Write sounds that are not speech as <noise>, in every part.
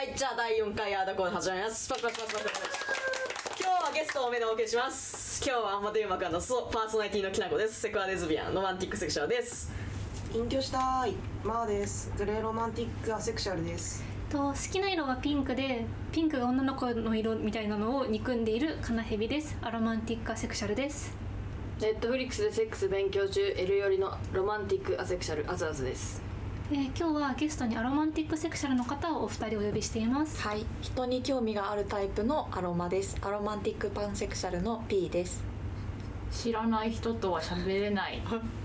はいじゃあ第4回アーダコード始まります。パチパチパチパチパチ今日はゲスト多めでお送りします今日はアンマテウマくんのそうパーソナリティのきなこですセクアレズビアンロマンティックセクシャルです隠居したいマーですグレーロマンティックアセクシャルですと好きな色はピンクでピンクが女の子の色みたいなのを憎んでいるカナヘビですアロマンティックアセクシャルですネットフリックスでセックス勉強中 L よりのロマンティックアセクシャルアズアズですえー今日はゲストにアロマンティックセクシャルの方をお二人お呼びしていますはい、人に興味があるタイプのアロマです。アロマンティックパンセクシャルの P です。知らない人とは喋れない <laughs>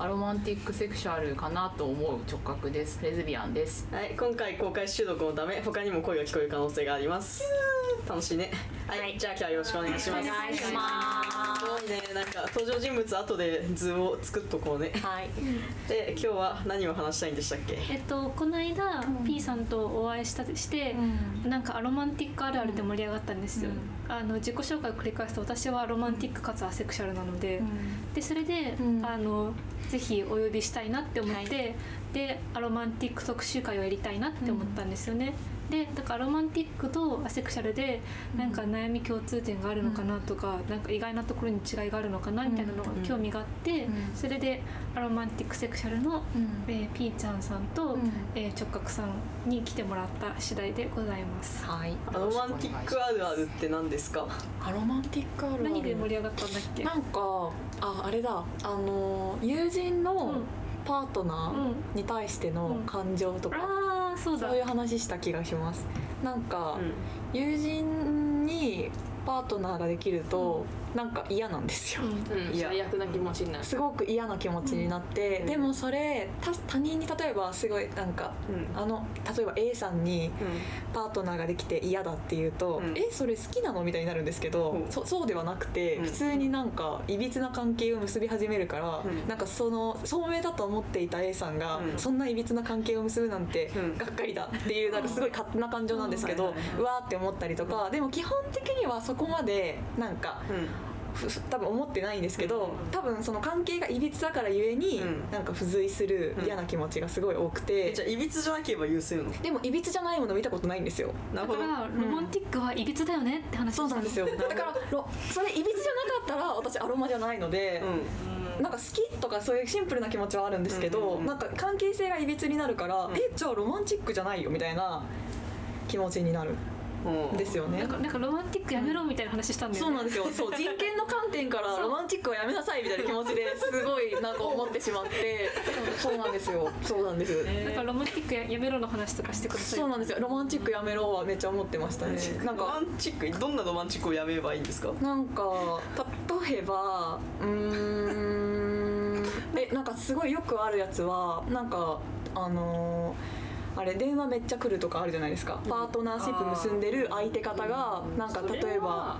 アロマンティックセクシャルかなと思う直角です。レズビアンですはい今回公開収録のため他にも声が聞こえる可能性があります。楽しいね。はい、じゃあ今日はよろしくお願いします。お願いします。ごいねなんか登場人物後で図を作っとこうね。はい。で今日は何を話したいんでしたっけ？えっとこの間、P さんとお会いしたして、なんかアロマンティックあるあるで盛り上がったんですよ、あの自己紹介を繰り返すと私はロマンティックかつアセクシャルなので、でそれで、ん。あのぜひお呼びしたいなって思って、でアロマンティック特集会をやりたいなって思ったんですよね、でだからアロマンティックとアセクシャルでなんか悩み共通点があるのかなとか、なんか意外なところに違いがあるのかなみたいなのが興味があって、それでアロマンティックセクシャルの、えー、ピーちゃんさんと、えー直角さんに来てもらった次第でございます。はい。アロマンティックあるあるって何ですか？アロマンティックあるある。何で盛り上がったんだっけ？なんかああれだ。あの友人のうんパートナーに対しての感情とか、ああそうだ。そういう話した気がします。なんか、友人にパートナーができると、なんか嫌なんですよ。うん。いや。最悪な気持ちになる。すごく嫌な気持ちになって、でもそれ他他人に例えばすごいなんか、うん。あの例えば A さんにパートナーができて嫌だっていうと、うん。えそれ好きなのみたいになるんですけど、うん。そそうではなくて、うん。普通になんかいびつな関係を結び始めるから、うん。なんかその聡明だと思っていた A さんが、うん。そんないびつな関係を結ぶなんて、うん。がっかりだっていうなんかすごい勝手な感情なんですけど、うん。はいはいはいうわーって思ったりとか、でも基本的にはそこまでなんか。うん多分思ってないんですけど、うん。多分その関係がいびつだからゆえに、うん。なんか付随するうん。嫌な気持ちがすごい多くて、えじゃあいびつじゃなければ優勢の？でもいびつじゃないもの見たことないんですよ。だからロマンティックはいびつだよねって話そうなんですよ。だからろそれいびつじゃなかったら私アロマじゃないので、うなんか好きとかそういうシンプルな気持ちはあるんですけど、うんうんうん。なんか関係性がいびつになるから、ん。えじゃあロマンチックじゃないよみたいな気持ちになるですよね。なんかなんかロマンティックやめろみたいな話したんだよね。そうなんですよ。そう人権の観点からロマンチックはやめなさいみたいな気持ちですごいなんか思ってしまって。<laughs> そうなんですよ。そうなんです、なんかロマンティックややめろの話とかしてください。そうなんですよ。ロマンチックやめろはめっちゃ思ってましたね。なんロマかンチックどんなロマンチックをやめればいいんですか？なんか例えばうーん。<laughs> えなんかすごいよくあるやつはなんかあのーあれ電話めっちゃ来るとかあるじゃないですか。パートナーシップ結んでる相手方がなんか例えば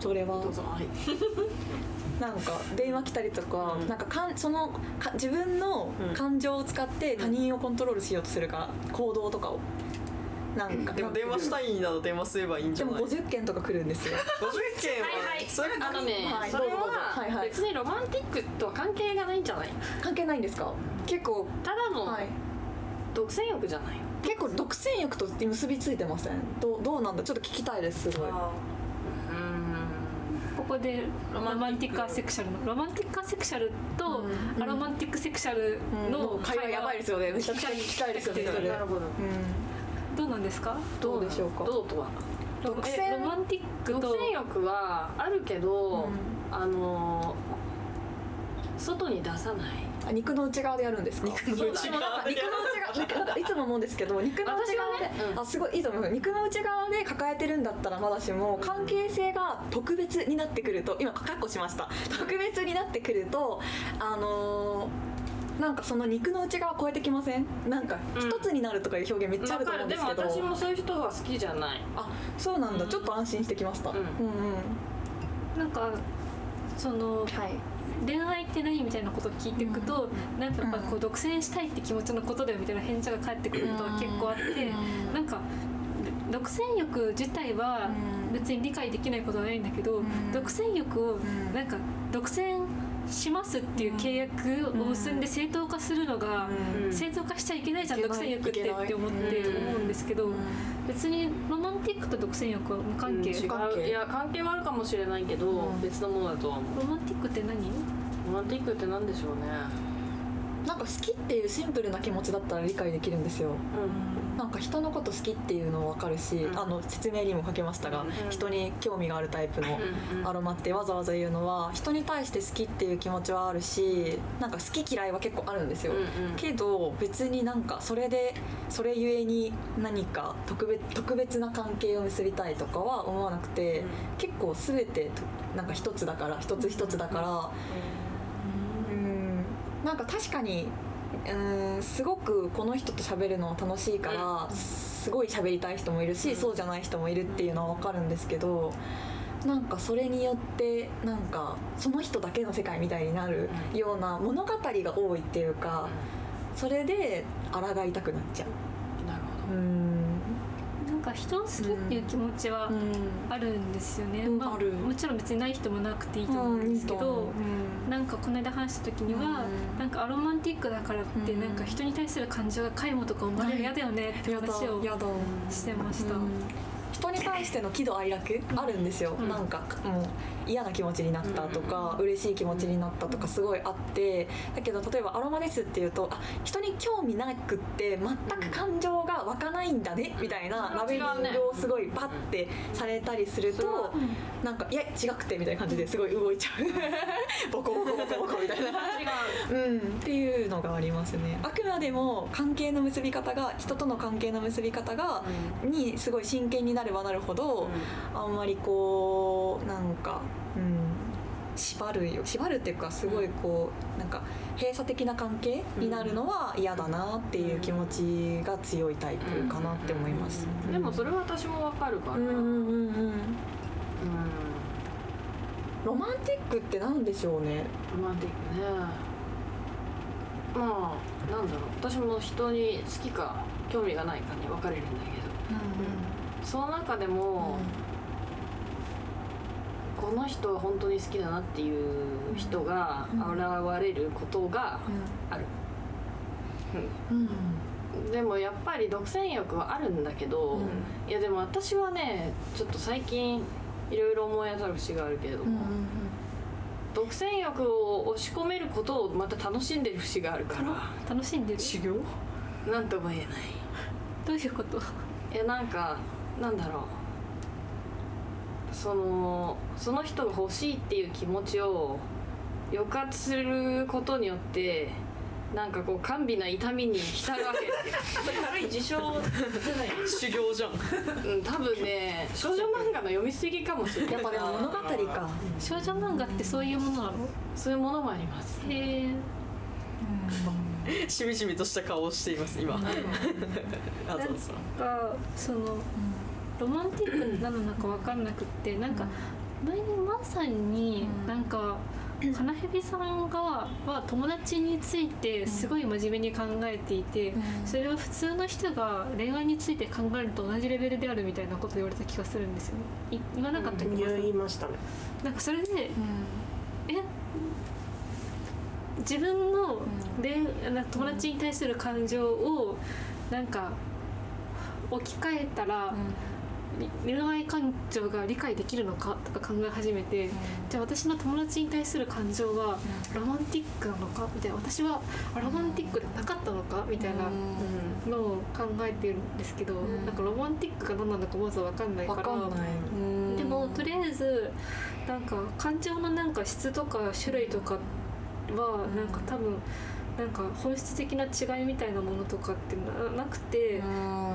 それは？どうぞはい。<laughs> なんか電話来たりとか、なんかかんそのか自分の感情を使って他人をコントロールしようとするか、行動とかを。なんかで。も電話したいなら電話すればいいんじでもゃない？50件とか来るんですよ。50件は。はいはい。それあのね、はい。それは別にロマンティックとは関係がないんじゃない？関係ないんですか？結構。ただのはい独占欲じゃない結構独占欲と結びついてません？どうどうなんだ？ちょっと聞きたいですすごい。ここでロマンティックアセクシャルのロマンティックアセクシャルとうん。アロマンティックセクシャルの会話やばいですよね。めちゃくちゃ聞きたいですよね。なるほど。うん。どうなんですか？どうでしょうか？どう？とは独え占ロマンティック独と占欲はあるけど、う？んあの外に出さないあ肉の内側でやるんですか？肉の内側。で肉の内側。いつも思うんですけど肉の内側で、ね？うん。あすごいいいと思います肉の内側で抱えてるんだったらまだしも関係性が特別になってくると今カッコしました。特別になってくるとあのーなんかその肉の内側超えてきません？なんかうん。一つになるとかいう表現めっちゃあると思うんですけど、でも私もそういう人は好きじゃない。あそうなんだ、うん。ちょっと安心してきました、うん。うんうん。なんかそのはい恋愛って何？みたいなことを聞いていくと、なんかやっぱこう独占したいって気持ちのことだよみたいな返事が返ってくることが結構あって、うん。なんか独占欲自体はうん別に理解できないことはないんだけど、ん。独占欲をん。なんか独占しますっていう契約を結んで正当化するのが、うん。正当化しちゃいけないじゃん独占欲ってって思ってうん。思うんですけど、別にロマンティックと独占欲は無関係、ういや関係はあるかもしれないけど、うん。別のものだとは思う。ロマンティックって何？ロマンティックって何でしょうねなんか好きっていうシンプルな気持ちだったら理解できるんですよ。なんか人のこと好きっていうの分かるし、うん。あの説明にも書けましたが、うん。人に興味があるタイプのうんうん。アロマってわざわざ言うのは人に対して好きっていう気持ちはあるしなんか好き嫌いは結構あるんですよ、うんうん。けど別になんかそれでそれゆえに何か特別特別な関係を結びたいとかは思わなくて、結構全てとなんか一つだから一つ一つだからうんなんか確かにうんすごくこの人と喋るの楽しいからすごい喋りたい人もいるし、うん。そうじゃない人もいるっていうのは分かるんですけどなんかそれによってなんかその人だけの世界みたいになるような物語が多いっていうかそれで抗いたくなっちゃう。なるほうんなんか人を好きっていう気持ちはあるんですよね、まうん。ある。もちろん別にない人もなくていいと思うんですけど、なんかこの間話した時には、うん。なんかアロマンティックだからってうんなんか人に対する感情が皆無とか思われるの嫌だよねって話をしてました、うん人に対しての喜怒哀楽あるんですよ、うん。なんかもう嫌な気持ちになったとか、嬉しい気持ちになったとかすごいあってだけど例えばアロマですっていうとあ人に興味なくって全く感情が湧かないんだねみたいなうんラベリングをすごいパッてされたりするそれはとなんかいや違くてみたいな感じですごい動いちゃう。<laughs> ボコボコボコボコみたいな。う。ん、っていうのがありますね。あくまでも関係の結び方が人との関係の結び方が、にすごい真剣になればなるほど、あんまりこうなんか、うん、縛るよ縛るっていうかすごいこうなんか閉鎖的な関係になるのは嫌だなっていう気持ちが強いタイプかなって思います。うんでもそれは私もわかるから。うんうんうんうん。うん。ロマンティックってなんでしょうね。ロマンティックね。まあなんだろう。私も人に好きか興味がないかに分かれるんだけどその中でも、この人は本当に好きだなっていう人が現れることがある、うん。でもやっぱり独占欲はあるんだけど、いやでも私はねちょっと最近いろいろ思い当たる節があるけれども、独占欲を押し込めることをまた楽しんでる節があるから楽しんでる？修行？なんとも言えない。どういうこと？いやなんかなんだろう。そのその人が欲しいっていう気持ちを抑圧することによってなんかこう甘美な痛みに浸るわけ。ですよ軽い自傷じゃない？修行じゃん。うん多分ね少女漫画の読みすぎかもしれないやっぱでも物語か。少女漫画ってそういうものなの？そういうものもあります。へえ。<laughs> しみじみとした顔をしています今。<laughs> あざそのロマンティックなのなんか分かんなくってなんか前にマーさん。になんか金蛇さんがは友達についてすごい真面目に考えていてそれは普通の人が恋愛について考えると同じレベルであるみたいなこと言われた気がするんですよね。い言わなかったっけ、マーさん言いましたね。なんかそれでえ自分の恋な友達に対する感情をなんか置き換えたら、り恋愛感情が理解できるのかとか考え始めて、じゃあ私の友達に対する感情はロマンティックなのかみたいな私はロマンティックでなかったのかみたいなのを考えてるんですけど、なんかロマンティックが何なのかまず分かんないから。でもとりあえずなんか感情のなんか質とか種類とかはなんか多分なんか本質的な違いみたいなものとかってななくて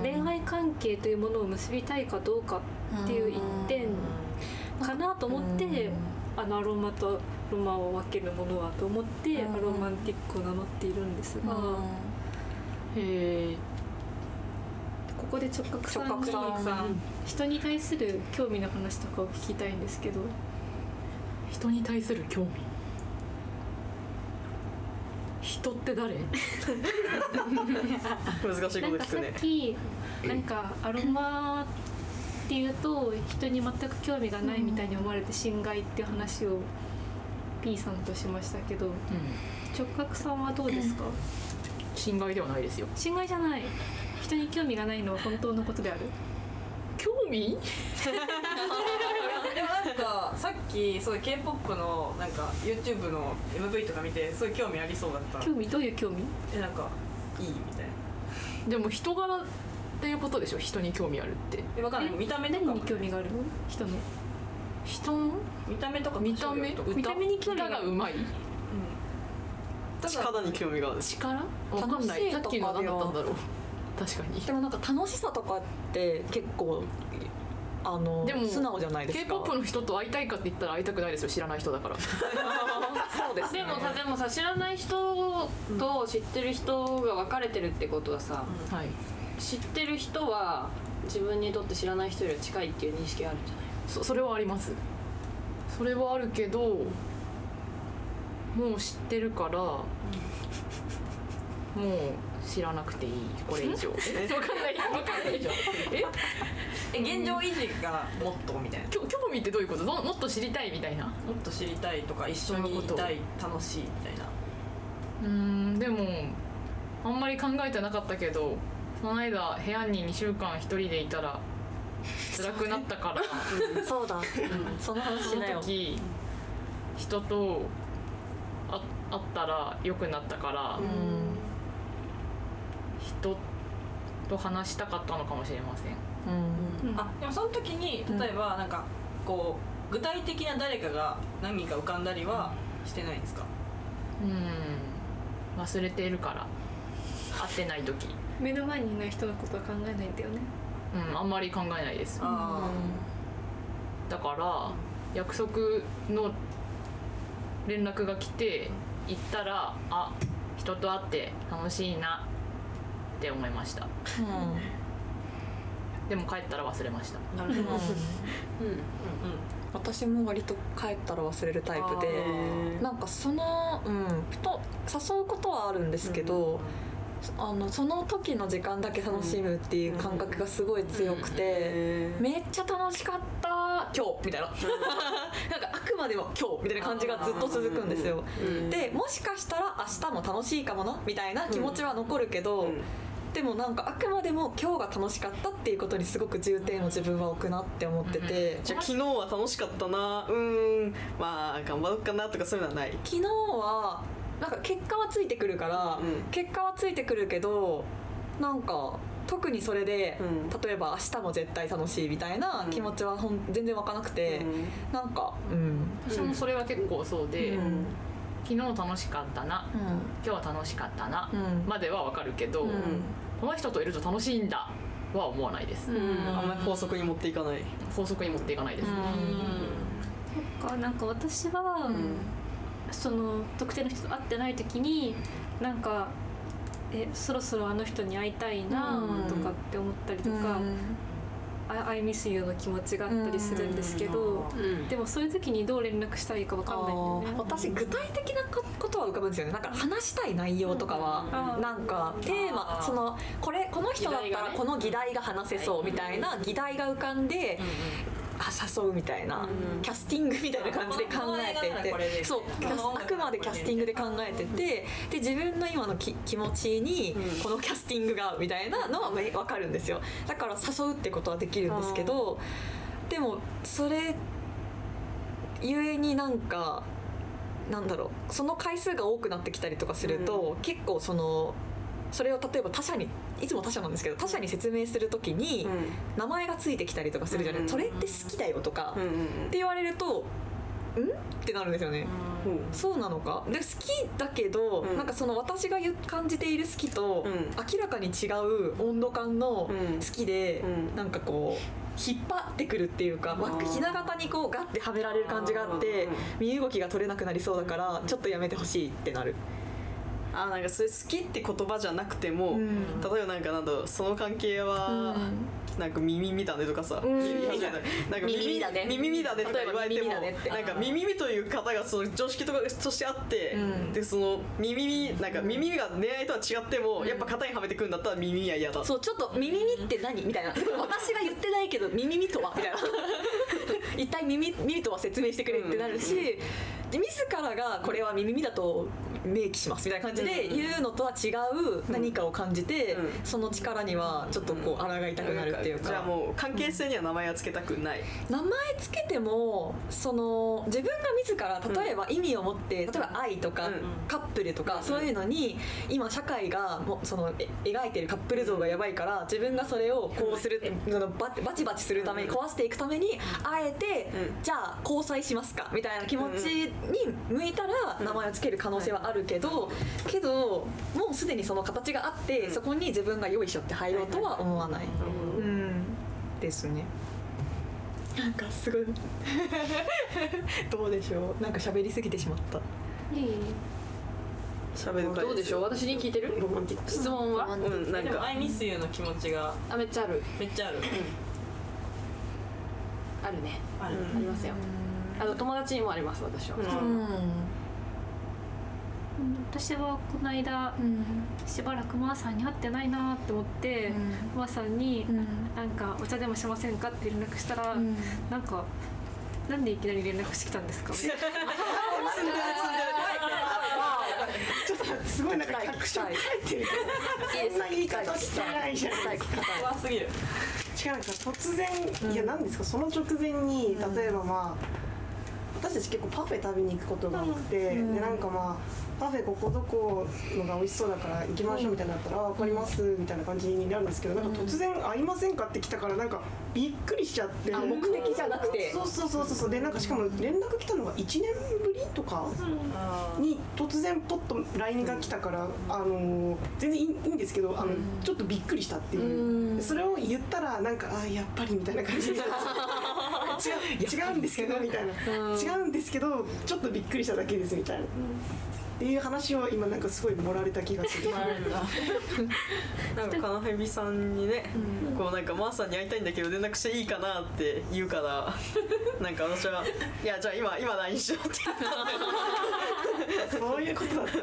恋愛関係というものを結びたいかどうかっていう一点かなと思ってあのアロマとロマを分けるものはと思ってうん。アロマンティックを名乗っているんですが。へえ。ここで直角さんさん。人に対する興味の話とかを聞きたいんですけど。人に対する興味？人って誰？難しいこと聞くね。っきなんかアロマっていうと人に全く興味がないみたいに思われて侵害っていう話を P さんとしましたけどうん直角さんはどうですか？侵害ではないですよ。侵害じゃない。人に興味がないのは本当のことである。興味？<laughs> かさっきそういう K-POP のなんか YouTube の MV とか見てすごい興味ありそうだった。興味？どういう興味？えなんかいいみたいな。でも人柄っていうことでしょ？人に興味あるって。えわかんない。見た目とか。何に興味があるの？人の？人の？見た目とか見た目？見た目に興味が歌がうまい力に興味がある。力？わかんない。さっきの何だったんだろう。確かに。でもなんか楽しさとかって結構あのでも素直じゃないですか。K-POP の人と会いたいかって言ったら会いたくないですよ知らない人だから。<laughs> そうですね。でもさでもさ知らない人と知ってる人が分かれてるってことはさ、はい。知ってる人は自分にとって知らない人よりは近いっていう認識があるんじゃない？そそれはあります。それはあるけどもう知ってるからもう知らなくていいこれ以上。<laughs> わかんないわかんないえ？え現状維持がもっとみたいな。きょ興味ってどういうこと？どもっと知りたいみたいな？もっと知りたいとか一緒にいたい楽しいみたいな。うーんでもあんまり考えてなかったけどこの間部屋に2週間一人でいたら辛くなったから。<laughs> そうだ、その話そのしなよ。時人とあ会ったら良くなったから、うん人と話したかったのかもしれません。うん。うん。あでもその時に例えばなんかこう具体的な誰かが何人か浮かんだりはしてないんですか？うん。忘れているから。会ってない時。目の前にいない人のことは考えないんだよね。うんあんまり考えないです。あだから約束の連絡が来て行ったらあ人と会って楽しいなって思いました。でも帰ったら忘れました。あなるほど。うん。うん。私も割と帰ったら忘れるタイプでなんかそのうんと誘うことはあるんですけど、あのその時の時間だけ楽しむっていう感覚がすごい強くて、えめっちゃ楽しかった今日みたいな。<laughs> なんかあくまでも今日みたいな感じがずっと続くんですよ。うん。でもしかしたら明日も楽しいかもなみたいな気持ちは残るけど、うんでもなんかあくまでも今日が楽しかったっていうことにすごく重点を自分は置くなって思ってて、じゃあ昨日は楽しかったな。うーん。まあ頑張ろうかなとかそういうのはない。昨日はなんか結果はついてくるから、うん。結果はついてくるけどなんか特にそれで、うん。例えば明日も絶対楽しいみたいな気持ちはほん全然湧かなくて、なんかうん、私もそれは結構そうで、うん昨日楽しかったな。今日は楽しかったな、うん。まではわかるけど、うん。この人といると楽しいんだは思わないです、あんまり法則に持っていかない。法則に持っていかないです、かなんか私は、その特定の人と会ってない時になんかえそろそろあの人に会いたいなうんとかって思ったりとか「あ I miss you」の気持ちがあったりするんですけど、うんでもそういう時にどう連絡したらいいかわかんないんだよね。私具体的なこことは浮かぶんですよね。なんか話したい内容とかは、うん。なんかテーマそのこれこの人だったらこの議題が話せそうみたいな議題が浮かんで、あ誘うみたいな、キャスティングみたいな感じで考えててそうあくまでキャスティングで考えててで自分の今のき気持ちにこのキャスティングがみたいなのは分かるんですよ。だから誘うってことはできるんですけどでもそれゆえになんかなんだろうその回数が多くなってきたりとかすると、結構そのそれを例えば他者にいつも他者なんですけど他者に説明するときに名前がついてきたりとかするじゃない、うんそれって好きだよとか、って言われると「ん?」ってなるんですよね。うん。そうなのか？で好きだけど、うん。なんかその私が感じている好きと、うん。明らかに違う温度感のうん。好きで、うん。なんかこう引っ張ってくるっていうか、ひな形にこうガッてはめられる感じがあってうん。身動きが取れなくなりそうだからちょっとやめてほしいってなる。あなんかそれ好きって言葉じゃなくても、うん。例えばなんかなんだその関係は、なんか耳見だねとかさ、うん。耳見だねなんか耳見だね耳見だねとか言われてもなんか耳見という方がその常識とかとしてあって、うん。でその耳見なんか耳が恋愛とは違っても、やっぱ型にはめてくんだったら耳は嫌だ。そうちょっと耳見って何みたいな。私が言ってないけど耳見とはみたいな。<laughs> 一体耳耳とは説明してくれってなるし、自らがこれは耳だと明記しますみたいな感じで言うのとは違う何かを感じて、うん。その力にはちょっとこう抗いたくなるっていうか。じゃあもう関係性には名前はつけたくない。名前つけてもその自分が自ら例えば意味を持って例えば愛とかうん。カップルとかそういうのに今社会がもうそのえ描いてるカップル像がやばいから自分がそれをこうするババチバチするために壊していくためにあえてうん。じゃあ交際しますかみたいな気持ちに向いたら名前をつける可能性はあるけどけどもうすでにその形があってそこに自分が用意しよって入ろうとは思わない。うん。ですね。なんかすごい。<laughs> どうでしょう。なんか喋りすぎてしまった。いい喋る会どうでしょう。私に聞いてる？質問は？うん。なんでも「か。I miss you」の気持ちがあめっちゃある。めっちゃある。あるね。ある。ありますよあの友達にもあります私は、うん。私はこの間しばらくマーさんに会ってないなって思って、マーさんに、なんかお茶でもしませんかって連絡したら、なんかなんでいきなり連絡してきたんですか？<laughs> すごいなんか確証書い。てるけどそんな言い。方してない。じゃない。ですか怖すぎる違うなんか突然、い。や何ですかその直前に例えばまあ私たち結構パフェ食べに行くことが多くて、でなんかまあパフェここどこのが美味しそうだから行きましょうみたいになったら「あ分かります」みたいな感じになるんですけどなんか突然「会いませんか?」って来たからなんかびっくりしちゃって。あ目的じゃなくて。そうそうそうそうでなんかしかも連絡来たのが1年とか？に突然ポッと LINE が来たから、あのー全然いいんですけどあの、ちょっとびっくりしたっていう、でそれを言ったらなんかあーやっぱりみたいな感じで。<laughs> 違う違うんですけどみたいな、違うんですけどちょっとびっくりしただけですみたいな。っていう話を今なんかすごい盛られた気がする。<laughs> なんかカナヘビさんにね、こうなんかマーさんに会いたいんだけど連絡していいかなって言うから <laughs> なんか私は「いやじゃあ今今 LINE しよう」ってそういうことだった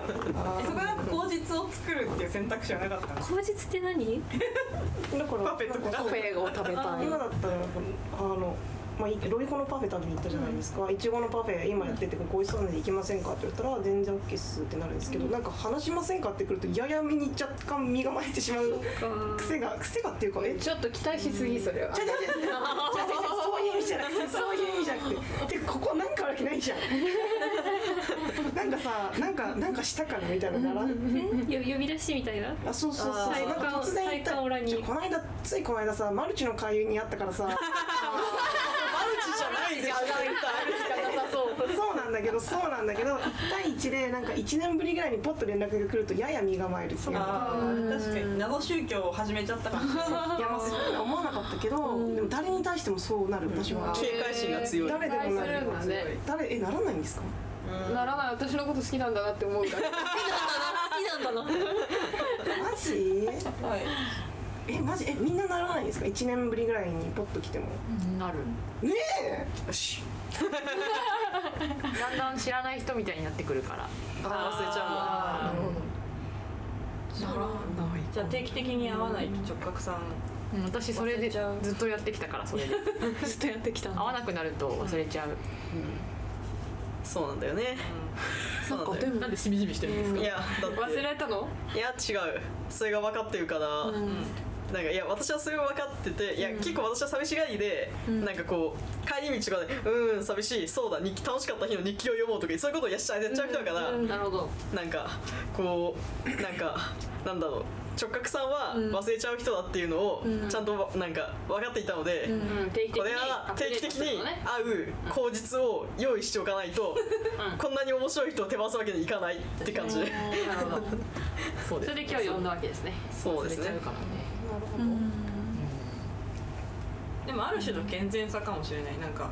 そこな。んか口実を作るっていう選択肢はなかったの？口実って何？ー <laughs> だからパフェとかカフェを食べたい。今だったらあの、まあ、いロイホのパフェ食べに行ったじゃないですか。いちごのパフェ今やっててここ美味しそうなんで行きませんかって言ったら全然 OK っすってなるんですけど、なんか話しませんかってくるとややみに若干身構えてしまう癖が癖がっていうかえちょっと期待しすぎそれは。違う違う違う違う違う違うそういう意味じゃなくてそういう意味じゃなくててかここなんかあるわけないじゃんなんかさなんかなんかしたからみたいなならんよ呼び出しみたいな？あそうそうそう。なんか突然言った。この間ついこの間さマルチの会員にあったからさ。マルチじゃないでしょ <laughs> そうなんだけどそうなんだけど1対1でなんか1年ぶりぐらいにポッと連絡が来るとやや身構えるっていう。確かに。謎宗教を始めちゃったかもしれないいやまあそういうのは思わなかったけどでも誰に対してもそうなる。私は。警戒心が強い。誰でもなる。ね。誰えならないんですか？ならない私のこと好きなんだなって思うから。好きなんだなマジ？はい。えマジ？えみんなならないんですか？1年ぶりぐらいにポッと来ても。なる。ねえ！よし。<laughs> だんだん知らない人みたいになってくるから。あ忘れちゃならない。じゃあ定期的に会わないと直角さん。うん。私それでずっとやってきたからそれで。<laughs> ずっとやってきた合わなくなると忘れちゃう、うそうなんだよね。そうなんだよ。なんでしみじみしてるんですか、いやだって。忘れたの？いや違う。それが分かってるから、なんかいや私はそれが分かってていや、結構私は寂しがりで、なんかこう帰り道とかで「うん寂しいそうだ日記楽しかった日の日記を読もう」とかそういうことをやっちゃやっちゃう人だから、なるほど。なんかこうなんかなんだろう直角さんは忘れちゃう人だっていうのをちゃんとなんか分かっていたので、これは定期的に会う口実を用意しておかないと、こんなに面白い人を手放すわけにいかないって感じ。で、なるほど。そうですそれで今日呼んだわけですね。そうですね。忘れちゃうからね。でもある種の健全さかもしれない。なんか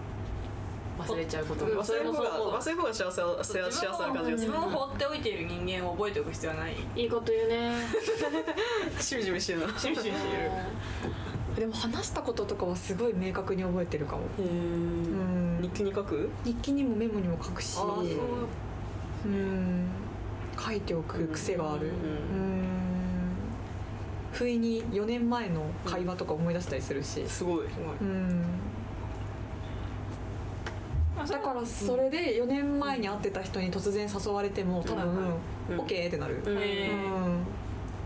忘れちゃうこと忘れる方が忘れる方が幸せは幸せな感じがする。自分を放っておいている人間を覚えておく必要はない。いいこと言うね。<laughs> しみじみしてるな。シュシュしている。<laughs> でも話したこととかはすごい明確に覚えてるかも。へうん。日記に書く？日記にもメモにも書くし。う。うん。書いておく癖がある。ううん不意に4年前の会話とか思い出したりするし。すごい。うんだからそれで4年前に会ってた人に突然誘われても多分うん。OK ってなる、うん。へうん。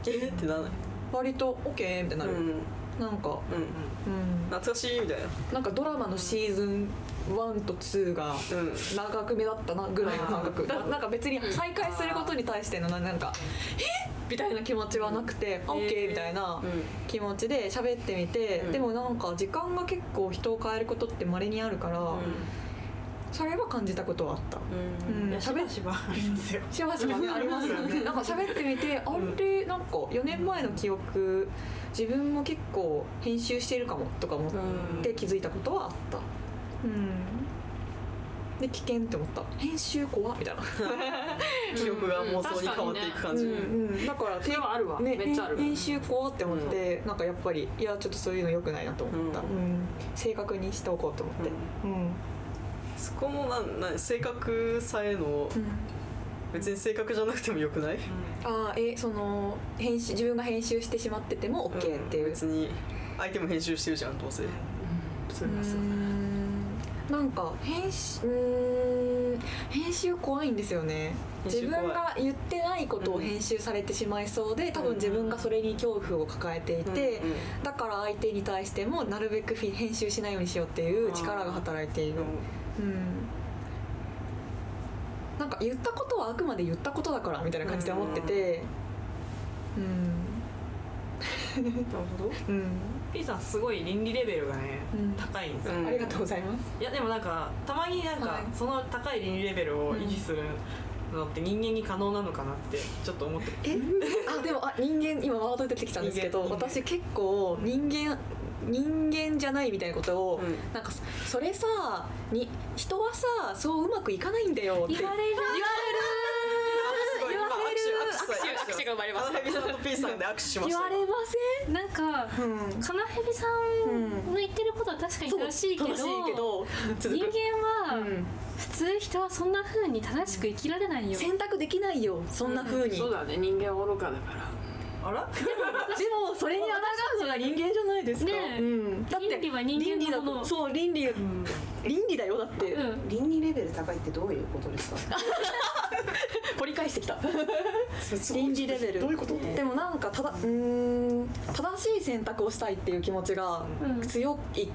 えーってならない割と OK ってなる、うん。なんか、うんうん、懐かしいみたいな。なんかドラマのシーズン1と2がうん。長く目だったなぐらいの <laughs> 感覚。だなんか別に再会することに対してのななんか「えみたいな気持ちはなくて「あ OK」みたいな気持ちで喋ってみて、うん。でもなんか時間が結構人を変えることって稀にあるから、それは感じたことはあった。うん。うん。しばしばありますよ。しばしばねありますよね。なんか喋ってみてあれなんか4年前の記憶自分も結構編集してるかもとか思って気づいたことはあった。うん。で危険って思った。編集怖っみたいな。記憶が妄想に変わっていく感じ、うん。うん。だからそれはあるわ。ね、めっちゃある。編集怖って思って、なんかやっぱりいやちょっとそういうの良くないなと思った、ううん。正確にしておこうと思って。うん、そこもなんなん性格さえの別に性格じゃなくてもよくない？ああえその編集自分が編集してしまってても OK っていう、別に相手も編集してるじゃんどうせ。それはそう。うーん。なんか編集うーん編集怖いんですよね。自分が言ってないことを編集されてしまいそうで多分自分がそれに恐怖を抱えていて、うんうんだから相手に対してもなるべく編集しないようにしようっていう力が働いている。うんなんか言ったことはあくまで言ったことだからみたいな感じで思ってて。うん。なるほどうん、P さんすごい倫理レベルがねうん。高いんですよ。うん。ありがとうございます。いやでもなんかたまになんか、はい。その高い倫理レベルを維持するのって人間に可能なのかなってちょっと思って。え？あでもあ人間今ワード出てきたんですけど私結構人間人間じゃないみたいなことを、うん。なんかそそれさに人はさそううまくいかないんだよって言われる。すごい。今言われる握手握手握手が生まれます。花蛇さんと P さんで握手しました言われまなんかせん、うん、カナヘビさんの言ってることは確かに正しいけど,、正しいけど続人く間は、うん。普通人はそんな風に正しく生きられないよ、選択できないよそんな風に、そうだね。人間は愚かだからあら？でもそれに抗うのが人間じゃないですか、ねえ。うん、だって倫理は人間のもの。そう倫理、倫理だよだって、うん。倫理レベル高いってどういうことですか？<laughs> 掘り返してきた。倫理レベル。どういうこと？でもなんかただうーん。正しい選択をしたいっていう気持ちがうん。強いっ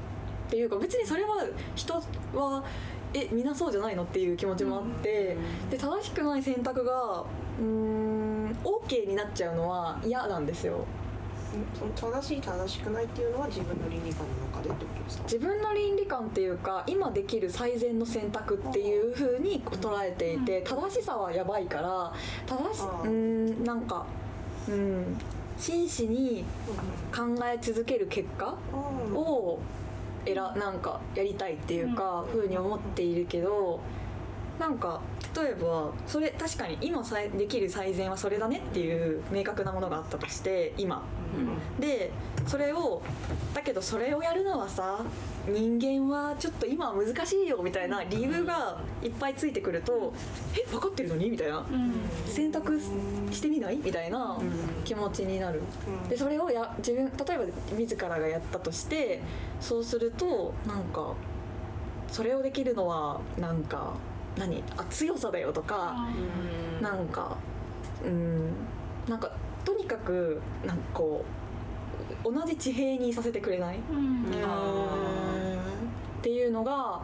ていうか別にそれは人はえみんなそうじゃないの？っていう気持ちもあってで正しくない選択がうーん OK になっちゃうのは嫌なんですよ。その正しい正しくないっていうのは自分の倫理観の中でってことですか？自分の倫理観っていうか今できる最善の選択っていう風に捉えていて正しさはやばいから正しうーんなんかうん真摯に考え続ける結果をえらなんかやりたいっていうか、ふうに思っているけどなんか例えばそれ確かに今さえできる最善はそれだねっていう明確なものがあったとして今。でそれをだけどそれをやるのはさ人間はちょっと今は難しいよみたいな理由がいっぱいついてくるとえ分かってるのに？みたいな。うん。選択してみない？みたいな気持ちになる。でそれをや自分例えば自らがやったとしてそうするとなんかそれをできるのはなんか何？あ強さだよとかなんかうんなんかとにかくなんかこう同じ地平にさせてくれない？うん。っていうのが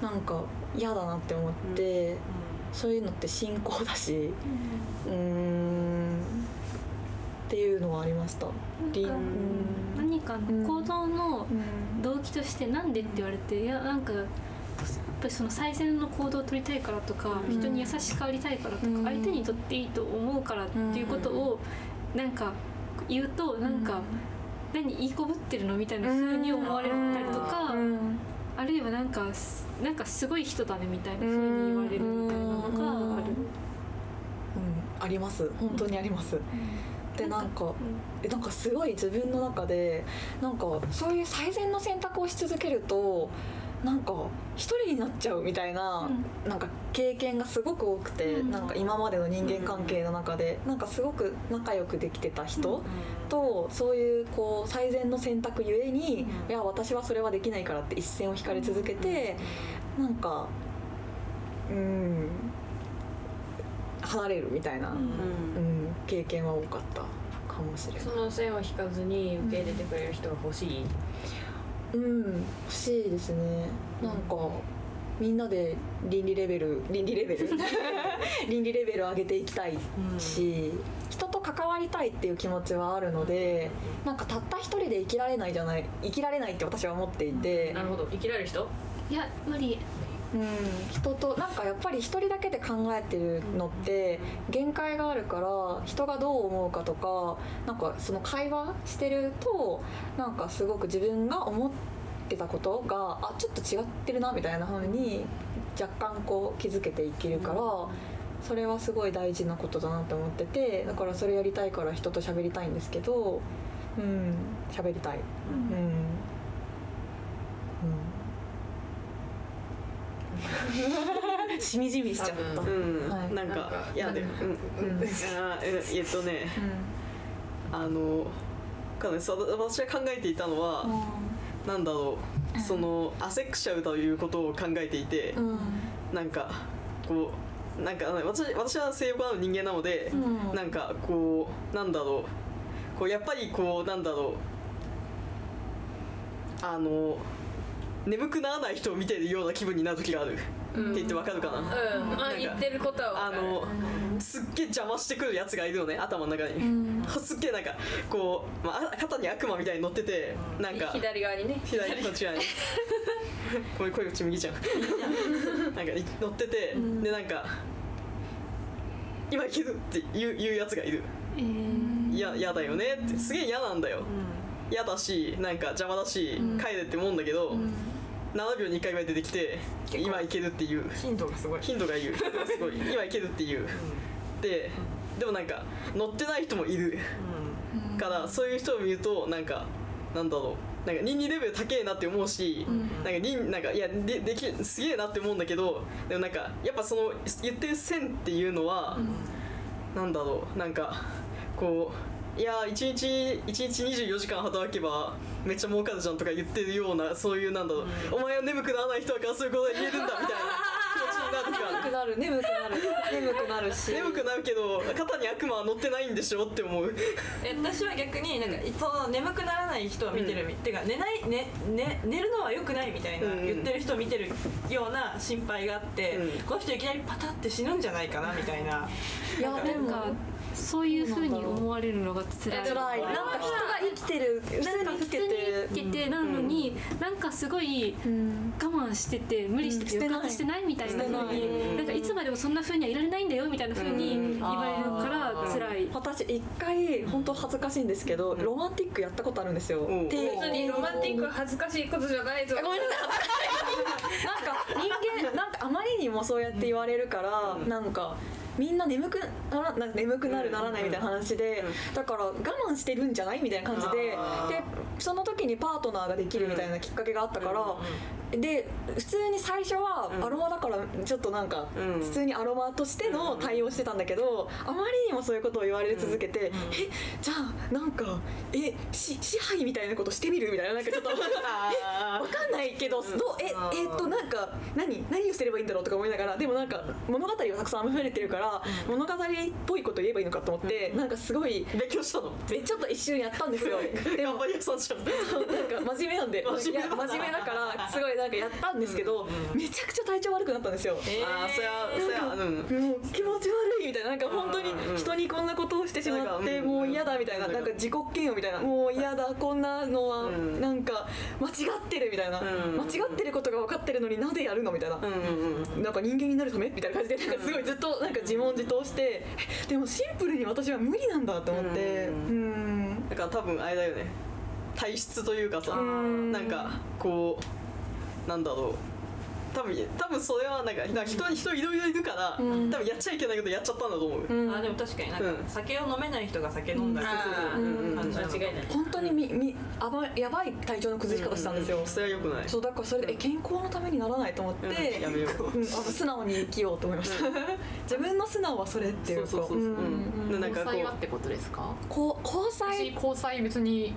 なんか嫌だなって思って、そういうのって信仰だしうーんっていうのはありました。何かの行動のうん。動機としてなんでって言われていやなんかやっぱりその最善の行動を取りたいからとか、うん。人に優しくありたいからとか、うん。相手にとっていいと思うからっていうことをなんか言うとなんか、何言いこぶってるのみたいな風に思われたりとか、うん。あるいはなんかすなんかすごい人だねみたいな風に言われるみたいなのがある。うん。あります。本当にあります。でなんかえなんかすごい自分の中でなんかそういう最善の選択をし続けるとなんか一人になっちゃうみたいな、なんか経験がすごく多くて、なんか今までの人間関係の中でなんかすごく仲良くできてた人とそういうこう最善の選択ゆえに、いや私はそれはできないからって一線を引かれ続けて、なんかうん離れるみたいな、うん経験は多かったかもしれない。その線を引かずに受け入れてくれる人が欲しい、うん欲しいですね。なんかみんなで倫理レベル倫理レベル。<laughs> 倫理レベル上げていきたいし、人と関わりたいっていう気持ちはあるのでなんかたった一人で生きられないじゃない生きられないって私は思っていて、なるほど。生きられる人？いや無理うん、人となんかやっぱり一人だけで考えてるのって限界があるから人がどう思うかとかなんかその会話してるとなんかすごく自分が思ってたことがあちょっと違ってるなみたいな風に若干こう気づけていけるから。それはすごい大事なことだなと思っててだからそれやりたいから人と喋りたいんですけどうん喋りたい。うん、うんしみじみしちゃった。うん、はい。なんかなんか。いやでもうん。うん。あええっとね。あの私が考えていたのは、なんだろう。そのアセクシャルということを考えていて、うん。なんかこうなんか私私は性欲のある人間なので、うん。なんかこうなんだろう。こうやっぱりこうなんだろう。あの眠くならない人を見てるような気分になる時がある、うん、って言ってわかるかな,、うん、あ言ってることはあのすっげえ邪魔してくるやつがいるのね頭の中に、うん、すっげえなんかこう、まあ、肩に悪魔みたいに乗っててなんか左側にね。左側に。こう声こっち右じゃん。なんか乗ってて、うん、でなんか「今行る!」って言う言うやつがいる「えー、いやだよね」って。すげえ嫌なんだよ、嫌だしなんか邪魔だし、帰れって思うんだけど、うん。72回目出てきて今いけるっていう。頻度がすごい。頻度がいう <laughs> すごい。今いけるっていう、うん、で、うん、でもなんか乗ってない人もいる、うん、からそういう人を見るとなんかなんだろう。なんか倫理レベル高えなって思うし、うん、なんか倫なんかいやでできすげえなって思うんだけどでもなんかやっぱその言ってる線っていうのは、うん、なんだろう。なんかこういや1日1日24時間働けばめっちゃ儲かるじゃんとか言ってるようなそういうなんだろう、お前は眠くならない人だからそういうことが言えるんだみたいな。<laughs> 気持ちになる時がある眠くなる眠くなる。眠くなるし。眠くなるけど肩に悪魔は乗ってないんでしょって思う。え私は逆になんかその眠くならない人を見てる、てか寝ない、ねね、寝るのは良くないみたいなうん。言ってる人を見てるような心配があって、うん。この人いきなりパタって死ぬんじゃないかなみたいな。いやでもなん。かそういうふうに思われるのが辛い。辛い。なんか人が生きてる。普通にに生きてて。生きてなのに、なんかすごいうん。我慢してて無理しててうん。抑圧してない。みたいな風してになんかいつまでもそんな風にはいられないんだよみたいな風にうん。言われるから辛い。私一回本当恥ずかしいんですけどロマンティックやったことあるんですよ。うん。で別にロマンティックは恥ずかしいことじゃないぞ。ごめんなさいなんか人間なんかあまりにもそうやって言われるから、なんかみんな眠くならなんか眠くなるならないみたいな話で、だから我慢してるんじゃないみたいな感じででその時にパートナーができるみたいなきっかけがあったから、で普通に最初はうん。アロマだからちょっとなんかうん。普通にアロマとしての対応してたんだけどあまりにもそういうことを言われ続けて、えじゃあなんかえし支配みたいなことしてみるみたいななんかちょっと <laughs> あわかんないけど、どうええっとなんか何何をすればいいんだろうとか思いながらでもなんか物語がたくさん溢れてるから、物語っぽいこと言えばいいのかと思って、なんかすごい勉強したの？えちょっと一瞬やったんですよ。<laughs> でもなんか真面目なんで真面目。いや真面目だからすごいなんかやったんですけど、めちゃくちゃ体調悪くなったんですよ、ああそりゃそりゃうん。もう気持ち悪いみたいななんか本当に人にこんなことをしてしまってうんもう嫌だみたいなうんなんか自己嫌悪みたいなもう嫌だこんなのはうん。なんか間違ってるみたいなうん。間違ってることが分かってるのになぜやるのみたいな。うんうんうん。なんか人間になるためみたいな感じでなんかすごいずっとなんか自問自答してえでもシンプルに私は無理なんだと思ってううんだから多分あれだよね。体質というかさん。なんかこうなんだろう多分多分それはなんかなんか人に人いろいろいるから、うん。多分やっちゃいけないことやっちゃったんだと思う、うん。あでも確かになんか、うん。酒を飲めない人が酒飲んだりする。うん。間違いない本当にみみあばやばい体調の崩し方したんですよ、それはよくない。そうだからそれでえ健康のためにならないと思って、うんやめよう。うん、あの素直に生きようと思いました、自分の素直はそれっていうか。そうそうそうそう。うんうんでなんかこう交際はってことですか？こう交私際交際別に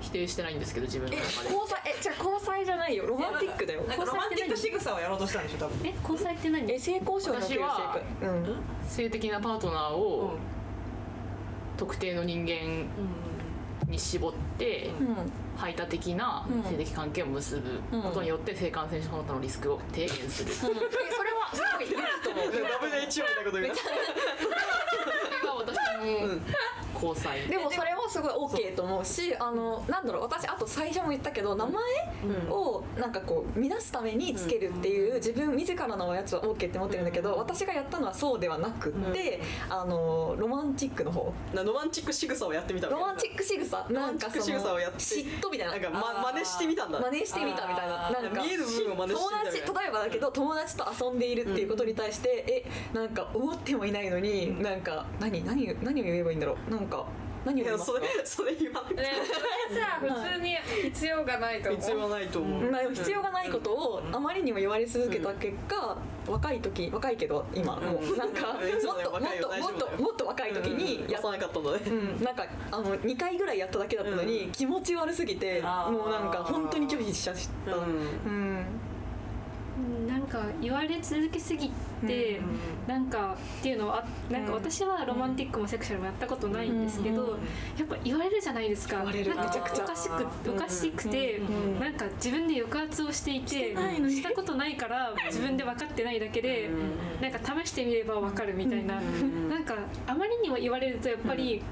否定してないんですけど自分のえ中で。交際えじゃあ交際じゃないよ。ロマンティックだよ。なんかロマンティック仕草をやろうとしたんでしょ多分。え交際って何？え性交渉における性私は交うん？性的なパートナーを特定の人間に絞ってうん。排他的なうん。性的関係を結ぶことによって性感染症の他のリスクを低減する、それえそれはすごいう WHO みたいなこと言う。が <laughs> 私の交際。でもそれはすごい OK と思うしあのなんだろう私あと最初も言ったけど名前をなんかこう乱すためにつけるっていう自分自らのやつは OK って思ってるんだけど私がやったのはそうではなくってあのロマンチックの方。なロマンチック仕草をやってみたロマンチック仕草。なんかその仕草をやって。嫉妬みたいな。なんか、ま、真似してみたんだ。真似してみたみたいな。なんか見える部分を真似して友みたみたいな。達例えばだけど友達と遊んでいるっていうことに対して、えなんか思ってもいないのに、なんか何何何を言えばいいんだろう。なんか何を言いますか？それそれ言わなくてねそれさ普通に必要がないと思う。必要はないと思う、まあ、必要がないことをあまりにも言われ続けた結果、若い時若いけど今もうなんか <laughs> もっともっともっともっと若い時にややさなかったんだねうん、なんかあの2回ぐらいやっただけだったのに、気持ち悪すぎてもうなんか本当に拒否しちゃった。うんうん。うんなんか言われ続けすぎて、なんかっていうのはあなんか私はロマンティックもセクシャルもやったことないんですけど、やっぱ言われるじゃないですか。なんかめちゃくちゃおかしくおかしくて、うんなんか自分で抑圧をしていてしたことないから自分で分かってないだけで、なんか試してみれば分かるみたいな、なんかあまりにも言われるとやっぱり、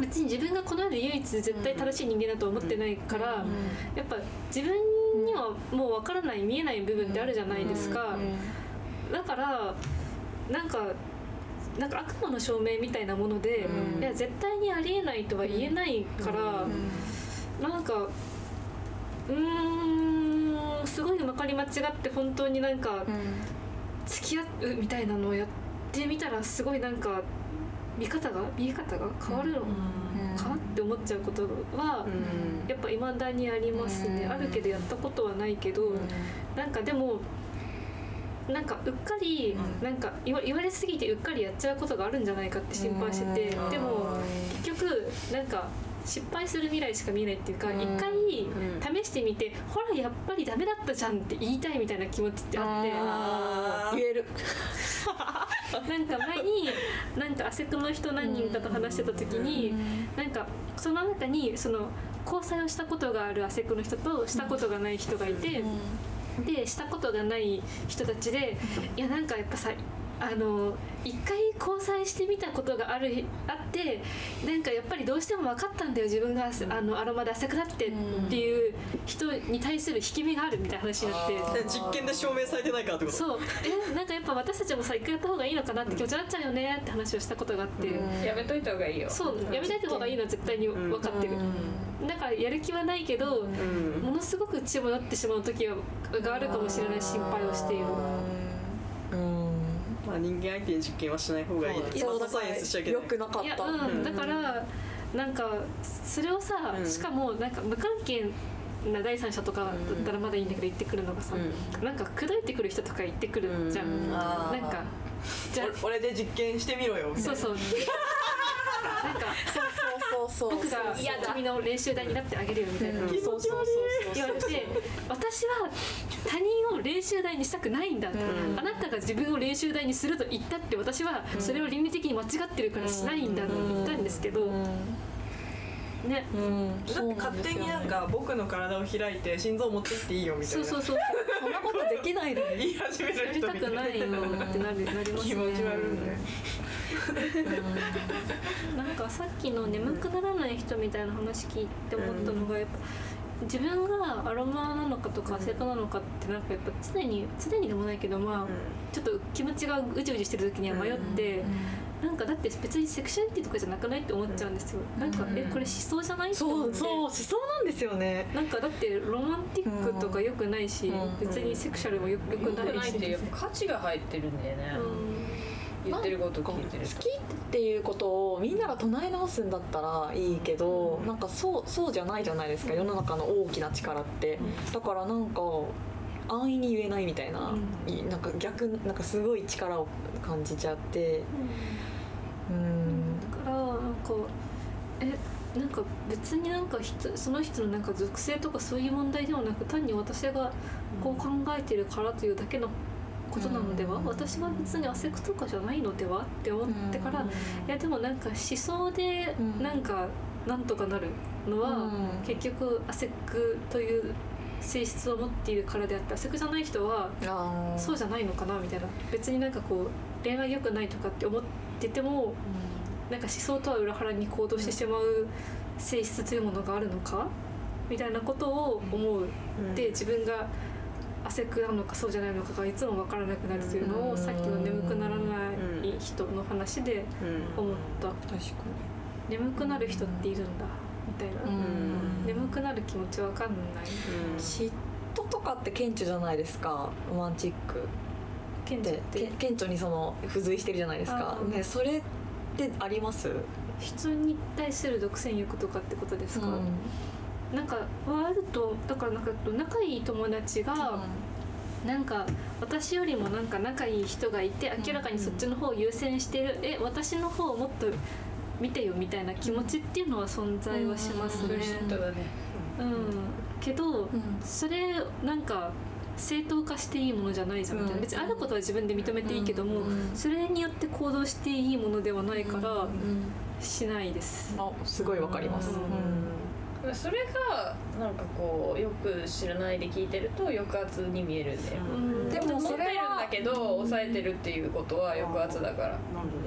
別に自分がこの世で唯一絶対正しい人間だと思ってないから、やっぱ自分もう分からない見えない部分ってあるじゃないですか、だからなんかなんか悪魔の証明みたいなもので、いや絶対にありえないとは言えないから、なんかうーんすごいまかり間違って本当になんか付き合うみたいなのをやってみたらすごいなんか見方が見え方が変わるのかって思っちゃうことは、やっぱ未だにありますね、あるけどやったことはないけど、なんかでもなんかうっかり、なんか言わ言われすぎてうっかりやっちゃうことがあるんじゃないかって心配してて、でも結局なんか失敗する未来しか見えないっていうか一、回試してみてほらやっぱりダメだったじゃんって言いたいみたいな気持ちってあって。言える <laughs> <laughs> なんか前になんかアセクの人何人かと話してた時になんかその中にその交際をしたことがあるアセクの人としたことがない人がいて。でしたことがない人たちでいやなんかやっぱさあの一回交際してみたことがあるあってなんかやっぱりどうしても分かったんだよ自分があのアロマで汗くだってっていう人に対する引け目があるみたいな話になって。で実験で証明されてないからってこと？そう。えなんかやっぱ私たちもさ一回やった方がいいのかなって気持ちになっちゃうよねって話をしたことがあって、やめといた方がいいよ。そう。やめたい方がいいのは絶対に分かってる、だからやる気はないけど、うん。ものすごく血もなってしまう時ががあるかもしれない心配をしている、まあ人間相手に実験はしない方がいいいやスマートサイエンスしちゃいけないよくなかっいやたうんだからなんかそれをさ、うん。しかもなんか無関係な第三者とかだったらまだいいんだけど言ってくるのがさ、なんか口説いてくる人とか言ってくるじゃん、うん。なんかじゃあ。俺で実験してみろよ。みたいなそうそう。<laughs> なんかそうそうそう僕が君の練習台になってあげるよみたいな、そうそうそうそう。言われて私は他人を練習台にしたくないんだ、あなたが自分を練習台にすると言ったって私はそれを倫理的に間違ってるからしないんだって言ったんですけど、ね、だって勝手になんか僕の体を開いて心臓持ってっていいよみたいな。そうそうそうそんなことできないのに。言い始めるやりた人みたいなくないのってなるなりますね。気持ち悪い。ねなんかさっきの眠くならない人みたいな話聞いて思ったのがやっぱ自分がアロマなのかとかセカなのかってなんかやっぱ常に常にでもないけどまあちょっと気持ちがうじうじしてる時には迷ってなんかだって別にセクシャリティとかじゃなくないって思っちゃうんですよ、なんか、うん。えこれ思想じゃない？って思ってそうそう思想なんですよね。なんかだってロマンティックとか良くないし、うん。別にセクシャルもよよく良くなし。ないいってやっぱ価値が入ってるんだよね、言ってること聞いてる好きっていうことをみんなが唱え直すんだったらいいけど、なんかそうそうじゃないじゃないですか。世の中の大きな力って、だからなんか安易に言えないみたいな、いなんか逆なんかすごい力を感じちゃって。うんだからなんかえなんか別になんか人その人のなんか属性とかそういう問題ではなく単に私がこう考えてるからというだけのことなのでは、うん。私は別にアセクとかじゃないのでは？って思ってから、いやでもなんか思想でうんなんかなんとかなるのは、うん。結局アセクという性質を持っているからであってアセクじゃない人はそうじゃないのかなみたいな。別になんかこう恋愛良くないとかって思っててもなんか思想とは裏腹に行動してしまう性質というものがあるのかみたいなことを思う。で自分が汗くなのかそうじゃないのかがいつも分からなくなるというのうん。をさっきの眠くならない人の話でうん。思った。確か眠くなる人っているんだみたいな。に、うん。眠くなる気持ち分かんない。嫉妬とかって顕著じゃないですかロマンチックで賢者ってけ顕著にその付随してるじゃないですか。ねそれってあります？人に対する独占欲とかってことですか、なんかはあるとだからなんか仲いい友達が、なんか私よりもなんか仲いい人がいて明らかにそっちの方を優先してる、え私の方をもっと見てよみたいな気持ちっていうのは存在はしますね。人だね。うん、けど、うん。それなんか正当化していいものじゃないじゃんみたいな、うん。別にあることは自分で認めていいけども、うん。それによって行動していいものではないから、うん。しないです。あすごいわかります、うん。それがなんかこうよく知らないで聞いてると抑圧に見えるんだよ、う。ん。でも持ってるんだけど抑えてるっていうことは抑圧だから。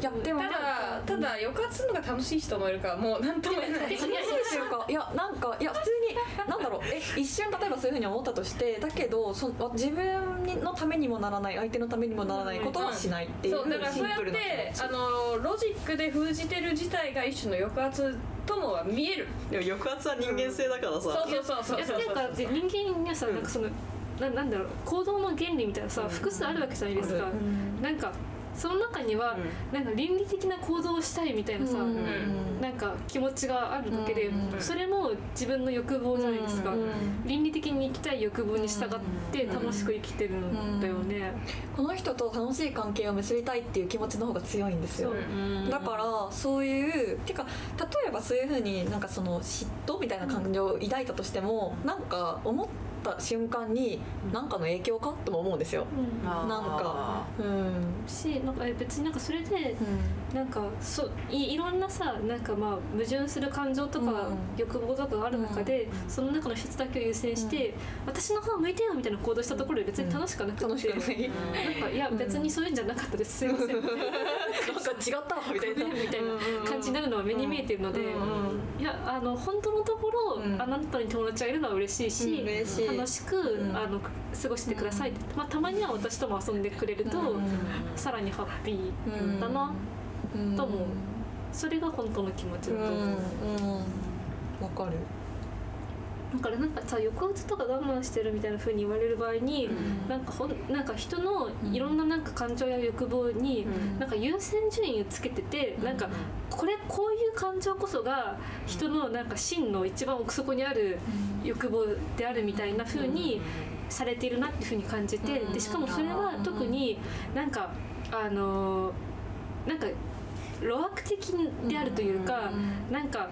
いやでもただただ抑圧するのが楽しい人もいるからもう何とも言えない。<laughs> いやそうっていうかいやなんかいや普通になんだろうえ一瞬例えばそういうふうに思ったとしてだけどそ自分のためにもならない相手のためにもならないことはしないっていうそうだからそうやっシンプルな気てあのロジックで封じてる自体が一種の抑圧ともは見えるでも抑圧は人間性だからさ、そうそうそうそうそうっていうかで人間にはさなんかそのななんだろう行動の原理みたいなさ複数あるわけじゃないですか、うん。なんかその中には、なんか倫理的な行動をしたいみたいなさ、うん。なんか気持ちがあるだけで、うん。それも自分の欲望じゃないですか、うん。倫理的に生きたい欲望に従って楽しく生きてるんだよね、この人と楽しい関係を結びたいっていう気持ちの方が強いんですよ。だからそういうてか例えばそういうふうになんかその嫉妬みたいな感情を抱いたとしてもなんか思った瞬間に何かの影響かとも思うんですよ。うん。なんか。うん。しなんかえ別になんかそれでなんかそういいろんなさなんかまあ矛盾する感情とかうん。欲望とかがある中で、その中の一つだけを優先して、私の方向いてよみたいな行動したところで別に楽しくなくて、楽しくない。なんかいや別にそういうんじゃなかったです。すいません。な <laughs> なんか違ったわみたいな。みたいな感じになるのは目に見えてるので、いやあの本当のところ、うん。あなたに友達がいるのは嬉しいし、うん。嬉しい楽しく、うん。あの過ごしてくださいって、まあ、たまには私とも遊んでくれると、さらにハッピーだな、と思う。それが本当の気持ちだと思う、うんうん。わかるだからなんかさ抑圧とか我慢してるみたいな風に言われる場合に、なんかほんなんか人のいろんななんか感情や欲望に、なんか優先順位をつけてて、なんかこれこういう感情こそが人のなんか真の一番奥底にある欲望であるみたいな風にされているなっていう風に感じて、でしかもそれは特になんかあのーなんか路悪的であるというか、なんか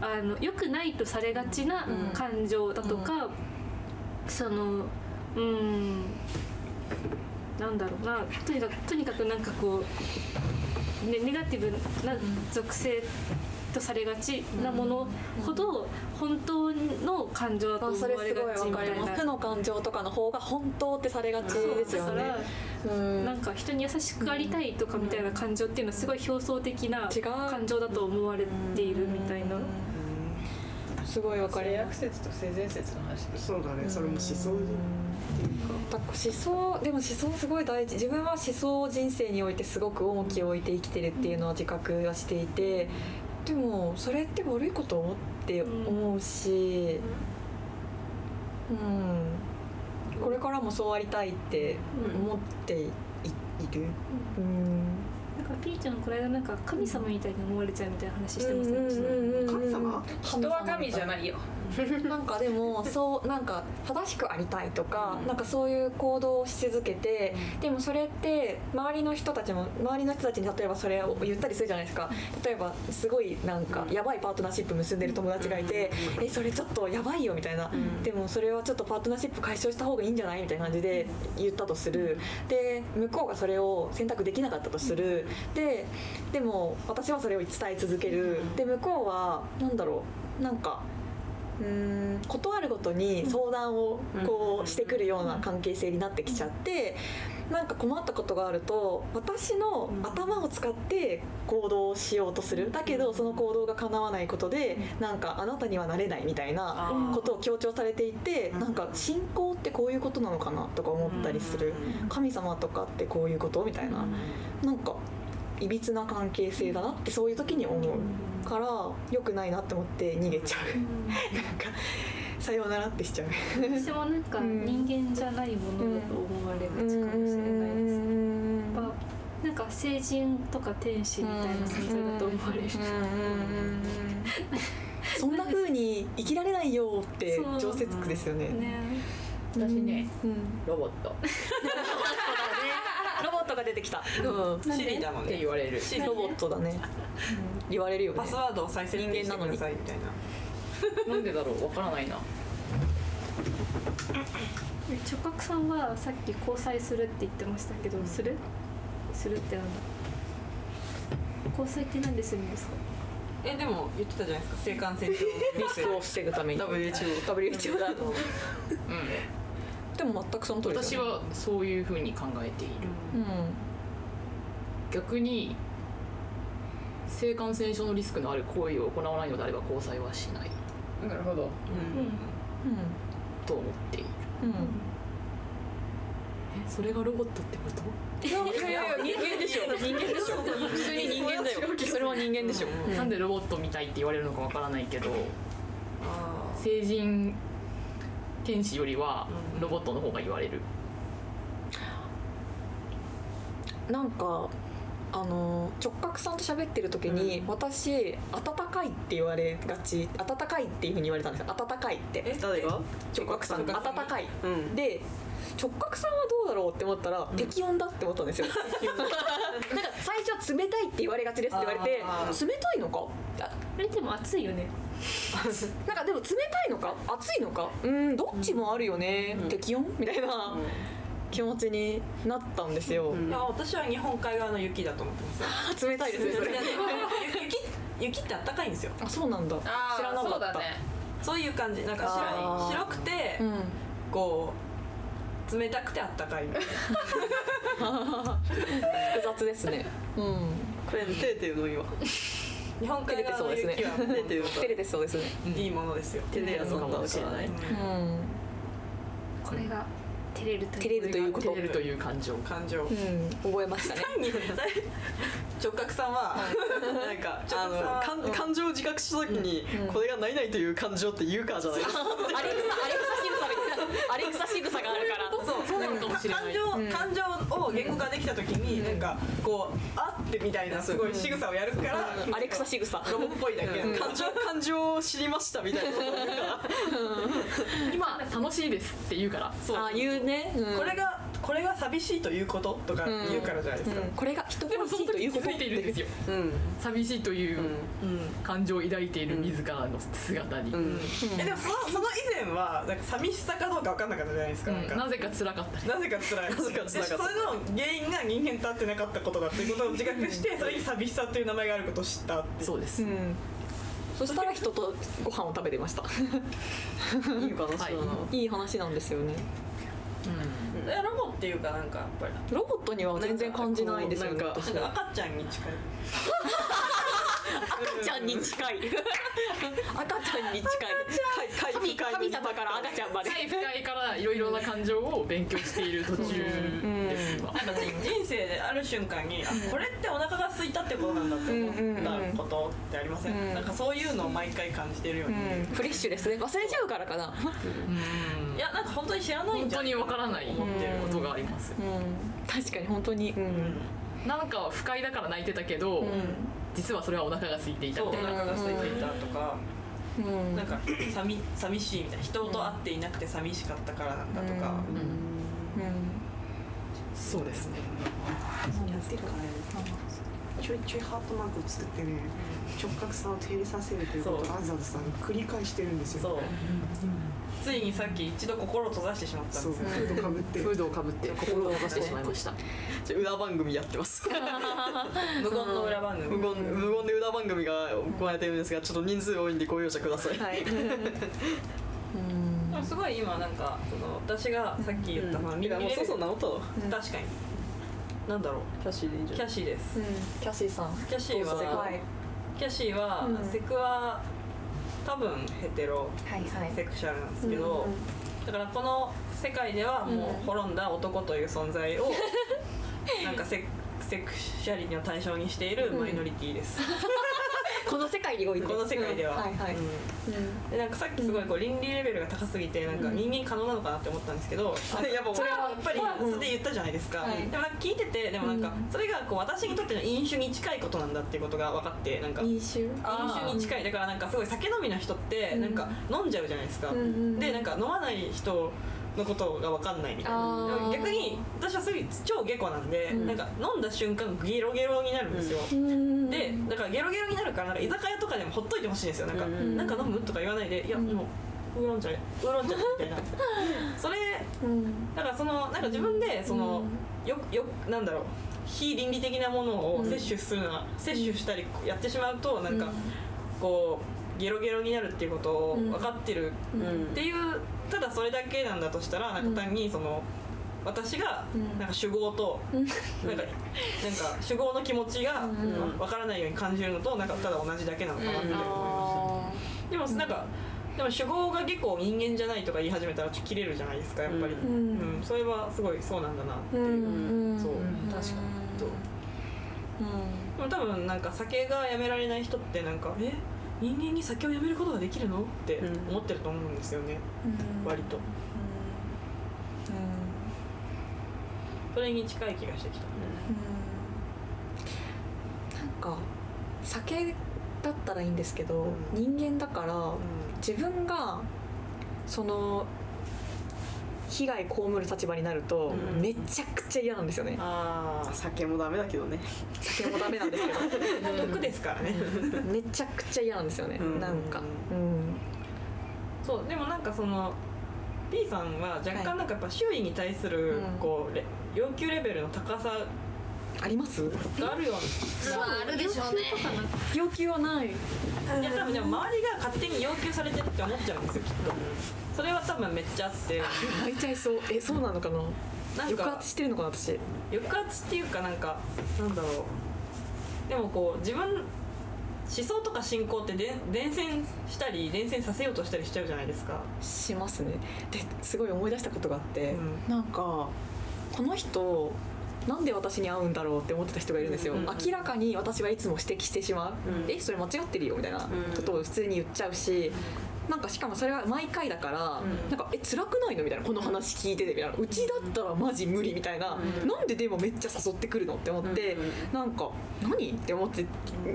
あの良くないとされがちな感情だとか、そのうんなんだろうな。とにかくとにかくなんかこう、ね、ネガティブな属性とされがちなものほど本当の感情だとあ思わそれすごいれがちみたいな。負の感情とかの方が本当ってされがちですよね。なんか人に優しくありたいとかみたいな感情っていうのはすごい表層的な違う。感情だと思われているみたいな。すごいわかり性悪ます説と性善説の話そうだね。それも思想っていうか。思想でも思想すごい大事。自分は思想を人生においてすごく重きを置いて生きてるっていうのは自覚はしていてでもそれって悪いことって思うしうん。これからもそうありたいって思っていいる。うんピーちゃんこの間なんか神様みたいに思われちゃうみたいな話してませんでした神様？人は神じゃないよなんかでもそうなんか正しくありたいとか、なんかそういう行動をし続けて、でもそれって周りの人たちも周りの人たちに例えばそれを言ったりするじゃないですか。例えばすごいなんかやばいパートナーシップ結んでる友達がいて、えそれちょっとやばいよみたいな、でもそれはちょっとパートナーシップ解消した方がいいんじゃないみたいな感じで言ったとする。で向こうがそれを選択できなかったとするででも私はそれを伝え続ける。で向こうはなんだろうなんかうーん断るごとに相談をこうしてくるような関係性になってきちゃってなんか困ったことがあると私の頭を使って行動をしようとする。だけどその行動が叶わないことでなんかあなたにはなれないみたいなことを強調されていてなんか信仰ってこういうことなのかなとか思ったりする。神様とかってこういうことみたいな。なんかいびつな関係性だなってそういう時に思うから良くないなって思って逃げちゃう。なんかさようならってしちゃう。私もなんか人間じゃないものだと思われがちかもしれないです、なんか聖人とか天使みたいな存在だと思われる、そんな風に生きられないよって常設句ですよね。ね。私ねうん。ロボット <laughs> ットが出てきた、うん。シリだもんってね言われる。シリロボットだね、言われるよね。パスワードを再設定してくださいみたいな <laughs> なんでだろう？わからないな。直角さんはさっき交際するって言ってましたけど、する？するってなんだ？交際って何でするんですか？えでも言ってたじゃないですか。性感染症リスクを防ぐために。WHO WHO だうんでも全くその通りです私はそういうふうに考えている。うん。逆に性感染症のリスクのある行為を行わないのであれば交際はしない。なるほど。うん。と思っている。うん。うんえそれがロボットってこと？いやいやいや人間でしょ。人間でしょ。普通に人間だよ。それは人間でしょ、うん。なんでロボットみたいって言われるのかわからないけどあ成人天使よりはうん。ロボットの方が言われる。なんかあの直角さんと喋ってる時に、私温かいって言われがち温かいっていうふうに言われたんですよ。温かいって。誰が？直角さん温直角さん。かい。うん。で直角さんはどうだろうって思ったら、適温だって思ったんですよ。<laughs> なんか最初は冷たいって言われがちですって言われてあ冷たいのか？ああれでも暑いよね。なんかでも冷たいのか？暑いのか？うんどっちもあるよね、適温？みたいな気持ちになったんですよ、ーいや私は日本海側の雪だと思ってます。よ冷たいですねそれ。雪雪ってあったかいんですよ。あそうなんだ。知らなかった。そういう感じ。なんか白い白くて、うん。こう冷たくてあったかい複雑ですね。うん。これテーテいうの今。日本海側の雪は。テーテいうの照れてそうですね。いいものですよ。テレやつかもしれない。うん。これが照れるという照れるということ。照れるという感情。感情。うん。覚えましたね。直角さんはなんかあの感感情を自覚した時に、これがないないという感情って言うからじゃないですか。アレクサアレクサ仕草みたいなアレクサ仕草があるから。そうそうなのかもしれない。感情、感情を言語化できた時に、なん。かこうあってみたいなすごい仕草。をやるから、アレクサ仕草ロボっぽいだけ。感情感情を知りましたみたいなことを言うから。今楽しいですって言うから。そうあ言うね、うん。これがこれが寂しいということとか言うからじゃないですか、うん。これが人でもその時気ということづいているんですよ。うん。寂しいという感情を抱いている自らの姿に、うん。えでもそのその以前はなんか寂しさかどうか分かんなかったじゃないですか,、なんか。なぜか辛かったりなぜか辛い。なぜか辛かった。でそれの原因が人間と合ってなかったことだっていうことを自覚してそれに寂しさっていう名前があることを知ったってそうです、うん。そしたら人とご飯を食べてました。いい話だな、はい。いい話なんですよね。うんえロボっていうかなんかやっぱり。ロボットには全然感じないんですよねなんか私なんか赤ちゃんに近い。赤ちゃんに近い。<laughs> 赤ちゃんに近い。神神様から赤ちゃんまで。深い深いからいろいろな感情を勉強している途中です今なんか人生である瞬間に、あこれってお腹が空いたってことなんだって思ったことってありません、うん。なんかそういうのを毎回感じてるように、うん。フレッシュですね。忘れちゃうからかな。いやなんか本当に知らないんじゃない本当にわからないことがありますうん。確かに本当に。うん。なんか不快だから泣いてたけど、実はそれはお腹が空いていたみたいな腹が空いていたとか、うん。なんか寂寂しいみたいな。人と会っていなくて寂しかったからなんだとか、そうですね。やってるからねちょいちょいハートマークを作ってね直角さを照れさせるということをそう。アザさん繰り返してるんですよ。ついにさっき一度心を閉ざしてしまったんです。よフードかぶって。フードをかぶって。心を動かしてしまいました。じゃあ裏番組やってます無言の裏番組。無言無言で裏番組が行われてるんですがちょっと人数多いんでご容赦ください、はい。<laughs> でもすごい今なんかその私がさっき言った、まあ、みんなもうそうそう治ったわ。確かになんだろう。キャッシーでいいんじゃない？キャシーです、キャシーさん。キャシーははい。キャシーは、うん。セクは多分ヘテロはいはい。セクシャルなんですけど、だからこの世界ではもう滅んだ男という存在をなんかセセクシャリティの対象にしているマイノリティです、<laughs> この世界において。この世界では、うん。はいはい。うん。でなんかさっきすごいこう倫理レベルが高すぎてなんか人間可能なのかなって思ったんですけど、やっぱそれはやっぱりそれで言ったじゃないですか、はい。でもなんか聞いててでもなんかそれがこう私にとっての飲酒に近いことなんだっていうことが分かってなんか飲飲酒酒に近い。だからなんかすごい酒飲みの人ってなんか飲んじゃうじゃないですか、んうん。でなんか飲まない人のことが分かんないみたいな。逆に私はすごい超下戸なんで、なんか飲んだ瞬間ゲロゲロになるんですよ、うん。でだからゲロゲロになるからなんか居酒屋とかでもほっといてほしいんですよ。なんか、うん。なんか飲むとか言わないでいやもうウーロン茶ウーロン茶みたいな。<laughs> それうん。だからそのなんか自分でその、よよなんだろう非倫理的なものを摂取するのは、摂取したりやってしまうとなんか、こうゲロゲロになるっていうことを分かってるっていう、ただそれだけなんだとしたらなんか単にその。私がなんか酒豪となんかなんか酒豪の気持ちがわからないように感じるのとなんかただ同じだけなのかなって。思いました。でもなんかでも酒豪が下戸人間じゃないとか言い始めたらちょっと切れるじゃないですかやっぱり。ん。うん。それはすごいそうなんだなっていう。うん。そう。確かに。そう。でも多分なんか酒がやめられない人ってなんかえ？人間に酒をやめることができるの？って思ってると思うんですよね、割と。それに近い気がしてきた、なんか酒だったらいいんですけど、人間だから自分がその被害被る立場になると、うん。めちゃくちゃ嫌なんですよね。あ酒もダメだけどね。酒もダメなんですけど。<laughs> あ毒ですからね。<laughs> めちゃくちゃ嫌なんですよね、うん。なんか。うん。そうでもなんかその P さんは若干なんかやっぱ周囲に対するうん。こうレ要求レベルの高さあります？があるよう。なあるでしょうね。要求はない。いや多分でも周りが勝手に要求されてるって思っちゃうんですよきっとそれは多分めっちゃあって。泣いちゃいそう。えそうなのかな？なんか。抑圧してるのかな私。抑圧っていうかなんかなんだろう。でもこう自分思想とか信仰ってで伝染したり伝染させようとしたりしちゃうじゃないですか。しますね。ですごい思い出したことがあって、うん。なんかこの人なんで私に会うんだろうって思ってた人がいるんですよ、うん明らかに私はいつも指摘してしまう、うん。えそれ間違ってるよみたいなことを普通に言っちゃうし、なんかしかもそれは毎回だから、うん。なんかえ辛くないの？みたいなこの話聞いててみたいな。うちだったらマジ無理みたいな、なんででもめっちゃ誘ってくるのって思って、うんなんか何？って思って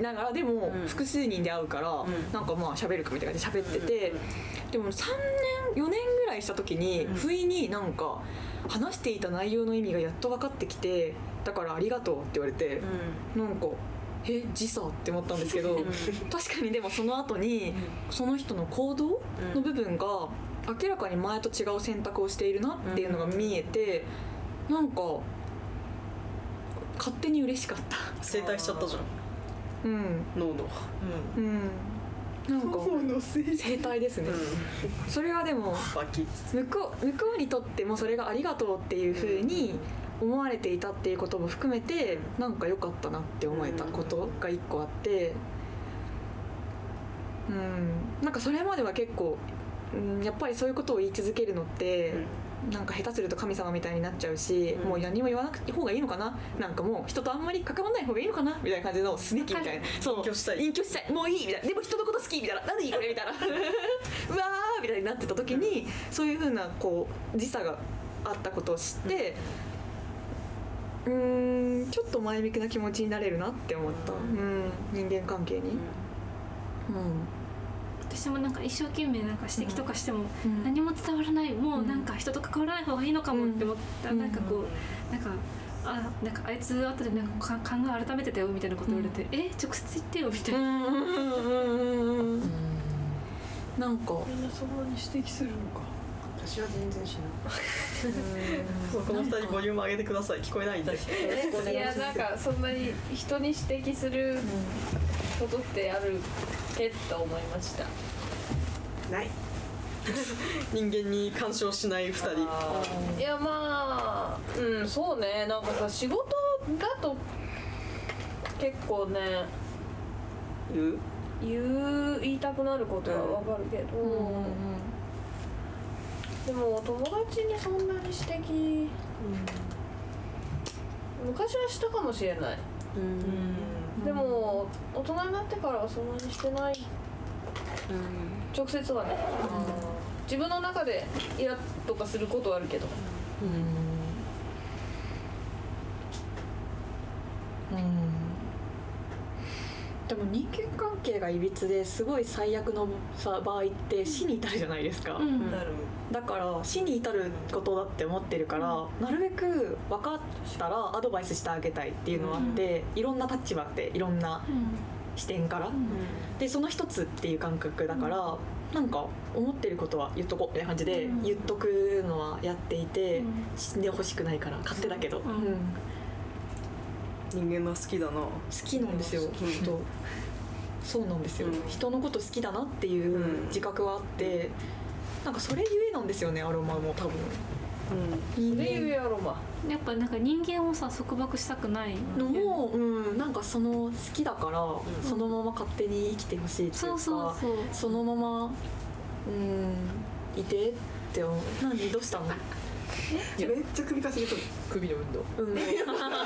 ながらでもうん。複数人で会うから、ん。なんかまあ喋るかみたいな感じで喋ってて、でも3年4年ぐらいした時にうん。不意になんか話していた内容の意味がやっと分かってきてだからありがとうって言われて、なんかえ時差って思ったんですけど確かにでもその後にその人の行動の部分が明らかに前と違う選択をしているなっていうのが見えてなんか勝手に嬉しかった。整体しちゃったじゃん。うん。脳の。うん。なんか生態ですね、それはでも向こう向こうにとってもそれがありがとうっていうふうに思われていたっていうことも含めてなんか良かったなって思えたことが一個あってうん、なんかそれまでは結構、うん、やっぱりそういうことを言い続けるのって、なんか下手すると神様みたいになっちゃうし、うん。もう何も言わなくて方がいいのかな？なんかもう人とあんまり関わらない方がいいのかな？みたいな感じのすねきみたいな。そう。隠居したい。隠居したい。もういいみたいな。でも人のこと好きみたいな。なんでいいこれ？みたいな。<laughs> うわーみたいになってた時にそういうふうなこう時差があったことを知ってうーんちょっと前向きな気持ちになれるなって思った、うん、人間関係に。うん。私もなんか一生懸命なんか指摘とかしてもうん。何も伝わらない。もうなんか人と関わらない方がいいのかもって思った。らうん。なんかこうなんかあなんかあいつ後でなんかか考え改めてたよみたいなこと言われて、え直接言ってよみたいな、うん。うん。うん。うん。うん。なん。かみん。なそん。なに指摘するのか私は全然しない。そう <laughs> この二人ボリューム上げてください。聞こえないんで。いやなんかそんなに人に指摘することってあるけと思いました。ない。<laughs> 人間に干渉しない二人。いやまあうんそうね。なんかさ仕事だと結構ね言う？言う言いたくなることはわかるけど、でも友達にそんなに指摘、昔はしたかもしれない、でも大人になってからはそんなにしてない、直接はね、自分の中でイラッとかすることはあるけどでも人間関係がいびつですごい最悪のさ場合って死に至るじゃないですか、うん。だから死に至ることだって思ってるから、なるべく分かったらアドバイスしてあげたいっていうのはあって、いろんな立場でいろんな視点から、でその一つっていう感覚だから、なんか思ってることは言っとこうみたいな感じでうん。言っとくのはやっていて、うん。死んでほしくないから勝手だけど、ん。うん人間が好きだな。好きなんですよ、うん。本当。そうなんですよ、うん。人のこと好きだなっていううん。自覚はあって、なんかそれゆえなんですよねアロマも多分。人それゆえ間。やろまやっぱなんか人間をさ束縛したくないのも、うん、なんかその好きだから、ん。そのまま勝手に生きてほしいっていうかそうそうそう。そのままうんいてって何？どうしたの？めっちゃ首かしげとる。首の運動。うん、なんか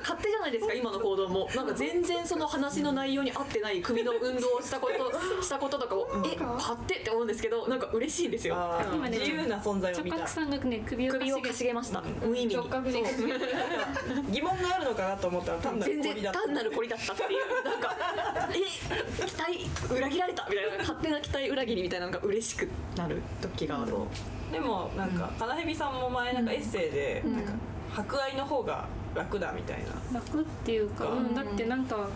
勝手じゃないですか今の行動も。なんか全然その話の内容に合ってない首の運動をしたこと <laughs> したこととかをえ勝手って思うんですけどなんか嬉しいんですよ。今ね自由な存在を見た。直角さんがね首を首をかしげました。無意味に。疑問があるのかなと思ったら単なる全然氷だった。単なるこりだったっていう。なんかえ期待裏切られたみたいな勝手な期待裏切りみたいなのが嬉しくなる時があるでもなんか金蛇さんも前なんかエッセイでなんか博愛の方が楽だみたいな。楽っていうか、うん。うん、だってなんか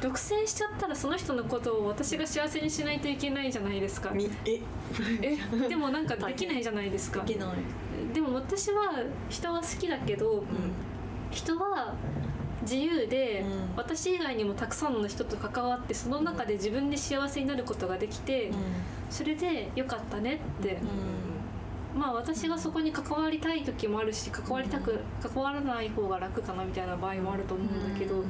独占しちゃったらその人のことを私が幸せにしないといけないじゃないですか。み <laughs> え？でもなんかできないじゃないですか。いけない。でも私は人は好きだけど、人は自由で、うん。私以外にもたくさんの人と関わってその中で自分で幸せになることができて、それでよかったねって、まあ私がそこに関わりたい時もあるし関わりたく関わらない方が楽かなみたいな場合もあると思うんだけど、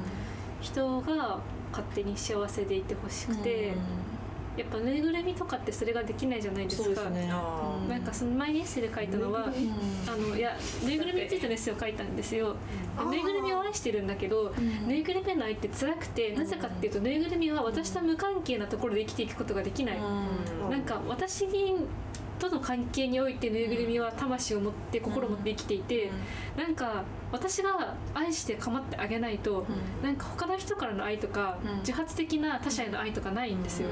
人が勝手に幸せでいてほしくて、やっぱぬいぐるみとかってそれができないじゃないですか。そうですね。なんかその前にエッセイで書いたのは、あのいやぬいぐるみについてのエッセイを書いたんですよ。でぬいぐるみを愛してるんだけど、ぬいぐるみの愛って辛くてなぜかっていうとぬいぐるみは私と無関係なところで生きてい。くことができない。なんか私との関係においてぬいぐるみは魂を持って心を持って生きていて、なんか私が愛して構ってあげないと、なんか他の人からの愛とか、うん。自発的な他者への愛とかないんですよ。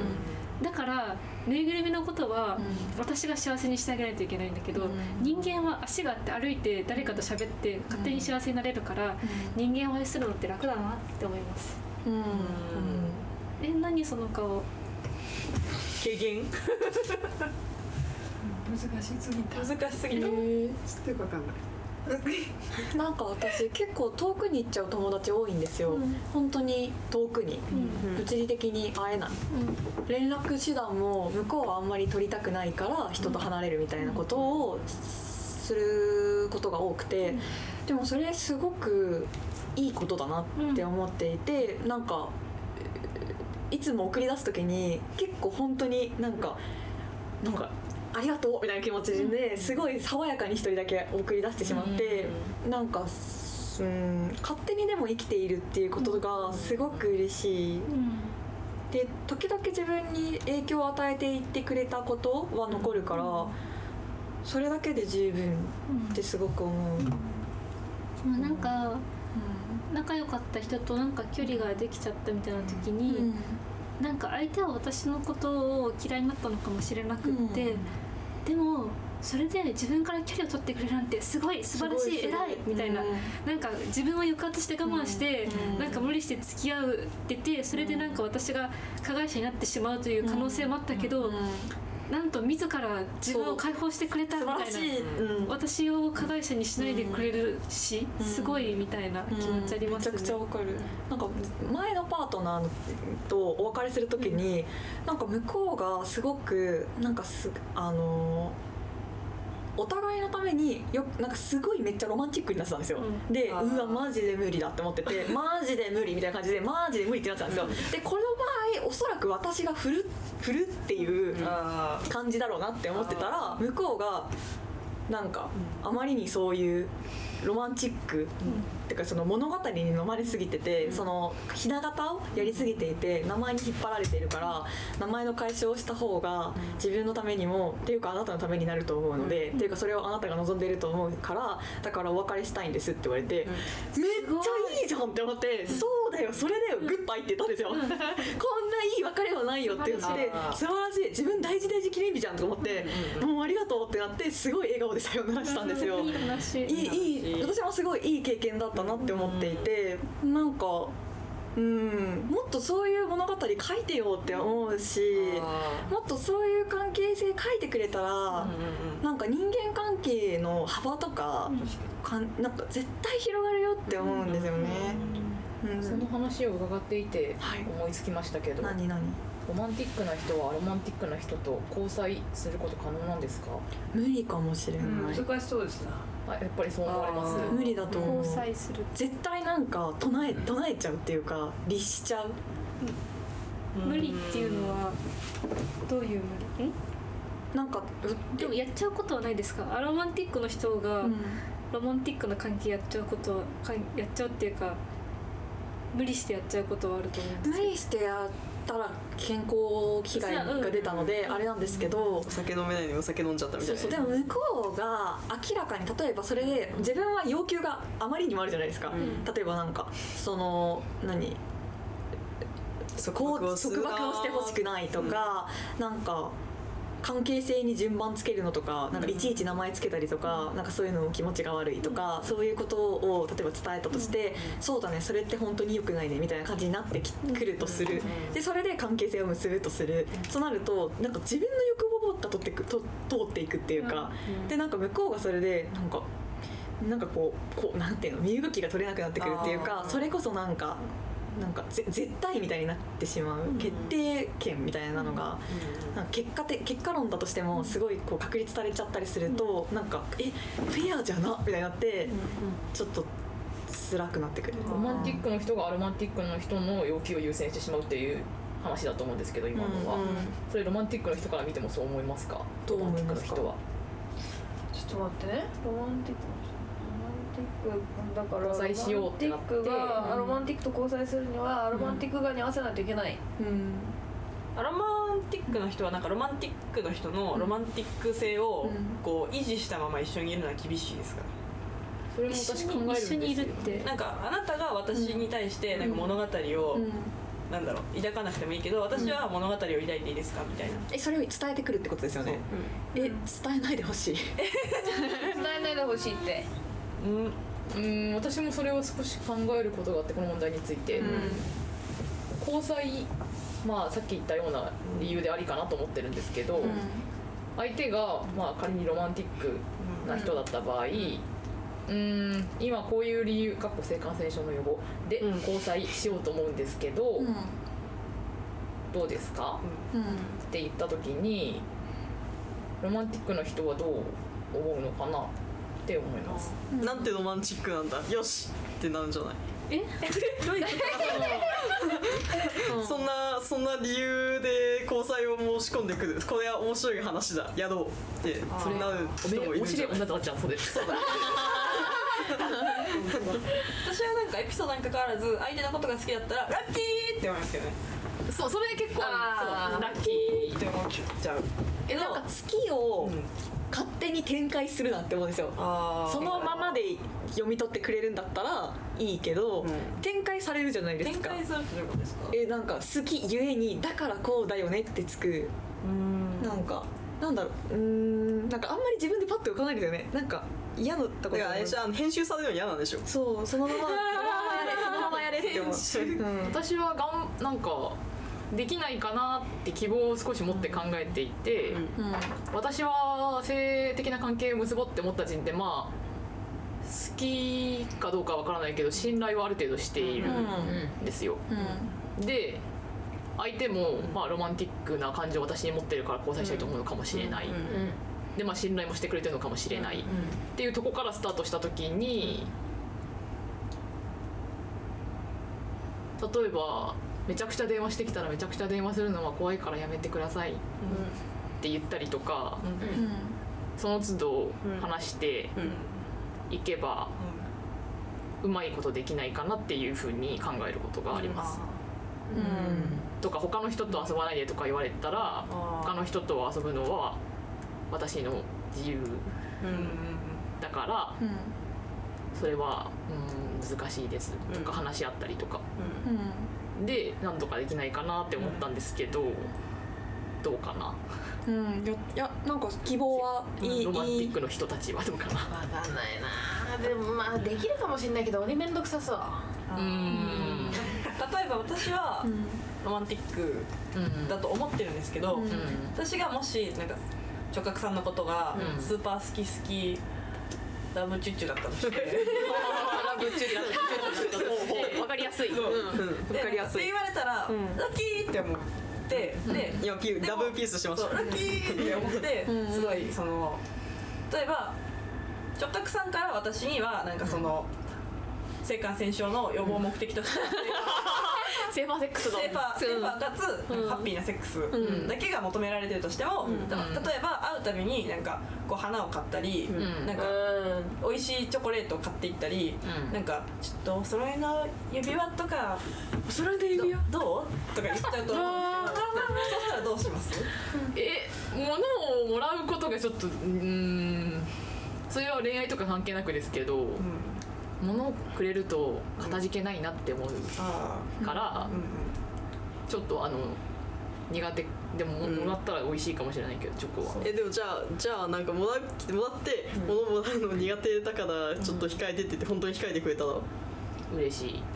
だからぬいぐるみのことは、私が幸せにしてあげないといけないんだけど、うん。人間は足があって歩いて誰かと喋って勝手に幸せになれるから、人間を愛するのって楽だなって思います。うん。うん。え何その顔？軽減 <laughs> 難しすぎた。難しすぎた。ちょっとよくわかんないなんか私結構遠くに行っちゃう友達多いんですよ、本当に遠くに、物理的に会えない。連絡手段も向こうはあんまり取りたくないから人と離れるみたいなことをすることが多くて、でもそれすごくいいことだなって思っていて、なんかいつも送り出す時に結構本当になんかなんかありがとうみたいな気持ちですごい爽やかに一人だけ送り出してしまって、なんかうん勝手にでも生きているっていうことがすごく嬉しい。で時々自分に影響を与えていってくれたことは残るから、それだけで十分ってすごく思う。まあなんか仲良かった人となんか距離ができちゃったみたいな時に、なんか相手は私のことを嫌いになったのかもしれなくって、でもそれで自分から距離を取ってくれるなんてすごい素晴らしい偉いみたいな、なんか自分を抑圧して我慢して、うん。なんか無理して付き合っててそれでなんか私が加害者になってしまうという可能性もあったけど、なんと自ら自分を解放してくれた素みたいなうん。私を加害者にしないでくれるし、うん。すごいみたいな気持ちありますね。めちゃくちゃわかる。なんか前のパートナーとお別れする時に、なんか向こうがすごくなんかすあのお互いのためによなんかすごいめっちゃロマンチックになってたんですよ、うであー。うわマジで無理だって思ってて <laughs> マジで無理みたいな感じでマジで無理ってなってたんですよ、でこの場合おそらく私が振る振るっていうあ感じだろうなって思ってたら向こうがなんかあまりにそういうロマンチック、ってかその物語に飲まれすぎてて、そのひな形をやりすぎていて名前に引っ張られているから名前の解消をした方が自分のためにもっていうかあなたのためになると思うので、っていうかそれをあなたが望んでいると思うからだからお別れしたいんですって言われて、めっちゃいいじゃんって思って、そうだよそれだよグッバイって言ったんですよ、こんないい別れはないよって言って素晴らしい。自分大事大事記念日じゃんと思って、もうありがとうってなってすごい笑顔でさよならしたんですよ。<laughs> いい話。いい私もすごいいい経験だったなって思っていて、なんかうんもっとそういう物語書いてよって思うしあもっとそういう関係性書いてくれたら、うなんか人間関係の幅とか,、かんなんか絶対広がるよって思うんですよね。うん。その話を伺っていてはい。思いつきましたけど、何何？ロマンティックな人はアロマンティックな人と交際すること可能なんですか？無理かもしれない、難しそうですなあやっぱりそう思われます？無理だと思う。交際する。絶対なんか唱え唱えちゃうっていうか律しちゃう。無理っていうのはどういう無理？ん？なんかでもやっちゃうことはないですか？アロマンティックの人がうん。ロマンティックな関係やっちゃうことはやっちゃうっていうか無理してやっちゃうことはあると思うんです無理してやったら健康被害が出たのであれなんですけどお酒飲めないのにお酒飲んじゃったみたいうな。そそう。でも向こうが明らかに例えばそれで自分は要求があまりにもあるじゃないですか、例えばなんかその何？こう束す縛をしてほしくないとか、なんか関係性に順番つけるのとかなんかいちいち名前つけたりとか、なんかそういうのも気持ちが悪いとか、そういうことを例えば伝えたとして、そうだねそれって本当に良くないねみたいな感じになってきくるとする、でそれで関係性を結ぶとする、そうなるとなんか自分の欲望が取ってくと通っていくっていうか、でなんか向こうがそれでなんかなんかこうこうなんていうの身動きが取れなくなってくるっていうかそれこそなんかなんかぜ絶対みたいになってしまう、決定権みたいなのが、なんか結果て結果論だとしてもすごいこう確立されちゃったりすると、なんかえフェアじゃなみたいになって、ちょっと辛くなってくる。ロマンティックの人がアロマンティックの人の要求を優先してしまうっていう話だと思うんですけど今のは、うんうんそれロマンティックの人から見てもそう思いますか？どう思いロマンますか？ティックの人はちょっと待って。ねロマンティッククだから交際しようってなって。ロマンティックがロマンティックと交際するにはロマンティック側に合わせないといけない、うん。アロマンティックの人はなんかロマンティックの人のロマンティック性をうんこう維持したまま一緒にいるのは厳しいですか？らそれも私考えるんですよ。一緒にいるって。なんかあなたが私に対してなんか物語を、うん。なんだろう抱かなくてもいいけど私は物語を抱いていいですか？みたいな、えそれを伝えてくるってことですよね。え伝えないでほしい。<laughs> 伝えないでほしいって。うんうん私もそれを少し考えることがあってこの問題について、交際まあさっき言ったような理由でありかなと思ってるんですけど、相手がまあ仮にロマンティックな人だった場合、うーん今こういう理由かっこ性感染症の予防でうん。交際しようと思うんですけど、どうですか？って言った時にロマンティックな人はどう思うのかな？って思います？なんてロマンチックなんだ。よしってなるんじゃない？え？<laughs> どういう <laughs> そんなそんな理由で交際を申し込んでくる。これは面白い話だ。やろうってそれな人もいる面白いんじゃない？女となっちゃうそうです。そうだ私はなんかエピソードに関わらず相手のことが好きだったらラッキーって思いますけどねそうそれ結構ラッキーって思っちゃう。えなんか好きを勝手に展開するなって思うんですよ。あーそのままで読み取ってくれるんだったらいいけど、ん。展開されるじゃないです展か開するってことですか。えなんか好きゆえにだからこうだよねってつく。うん。なんかなんだろう。うーんなんかあんまり自分でパッと浮かないですよね。なんか嫌だったこと。編集されるの嫌なんでしょ。そうそのままそのままやれそのままやれって思う、うん。私はがんなんかできないかなって希望を少し持って考えていて、うん。私は性的な関係を結ぼうって思った時点でまあ好きかどうかわからないけど信頼はある程度しているん。ですよ、で相手も、まあ、ロマンティックな感情を私に持ってるから交際したいと思うのかもしれない、でまあ信頼もしてくれてるのかもしれない、っていうとこからスタートした時に例えばめちゃくちゃ電話してきたらめちゃくちゃ電話するのは怖いからやめてくださいって言ったりとか、その都度話していけば、うまいことできないかなっていうふうに考えることがあります。とか他の人と遊ばないでとか言われたら他の人と遊ぶのは私の自由だからそれはうん難しいですとか話し合ったりとかでなんとかできないかなって思ったんですけどどうかな？うん、うん、いやなんか希望はいいロマンティックの人たちはどうかな？わかんないな。でもまあできるかもしれないけど鬼めんどくさそう。うん。例えば私はロマンティックうん。だと思ってるんですけど、うん。私がもしなんか直角さんのことがうん。スーパー好き好きラブチュッチュだったとして <laughs> ラブチュッラブチュッとわかりやすい。わかりやすい。って言われたら、うん。ラッキーって思ってで今ピでもダブルピースしました。ラッキーって思ってうん。すごいその例えば直角さんから私にはなんかその、性感染症の予防目的として、セーファーセックスだセーファーセーファーかつ、ハッピーなセックスん。だけが求められてるとしても、ん。だ例えば会うたびになんかこう花を買ったり、ん。なんか美味しいチョコレートを買っていったり、うん。なんかちょっとお揃いの指輪とかそれで指輪どどう？とか言っちゃうと思うんですけどそしたらどうします？え物をもらうことがちょっとうーん。それは恋愛とか関係なくですけど、物をくれるとかたじけないなって思うあから、ちょっとあの苦手でもんもらったら美味しいかもしれないけどチョコは。えでもじゃあじゃあなんかもらうもらって物もらうの苦手だからちょっと控えてって言って本当に控えてくれたら嬉しい。<laughs>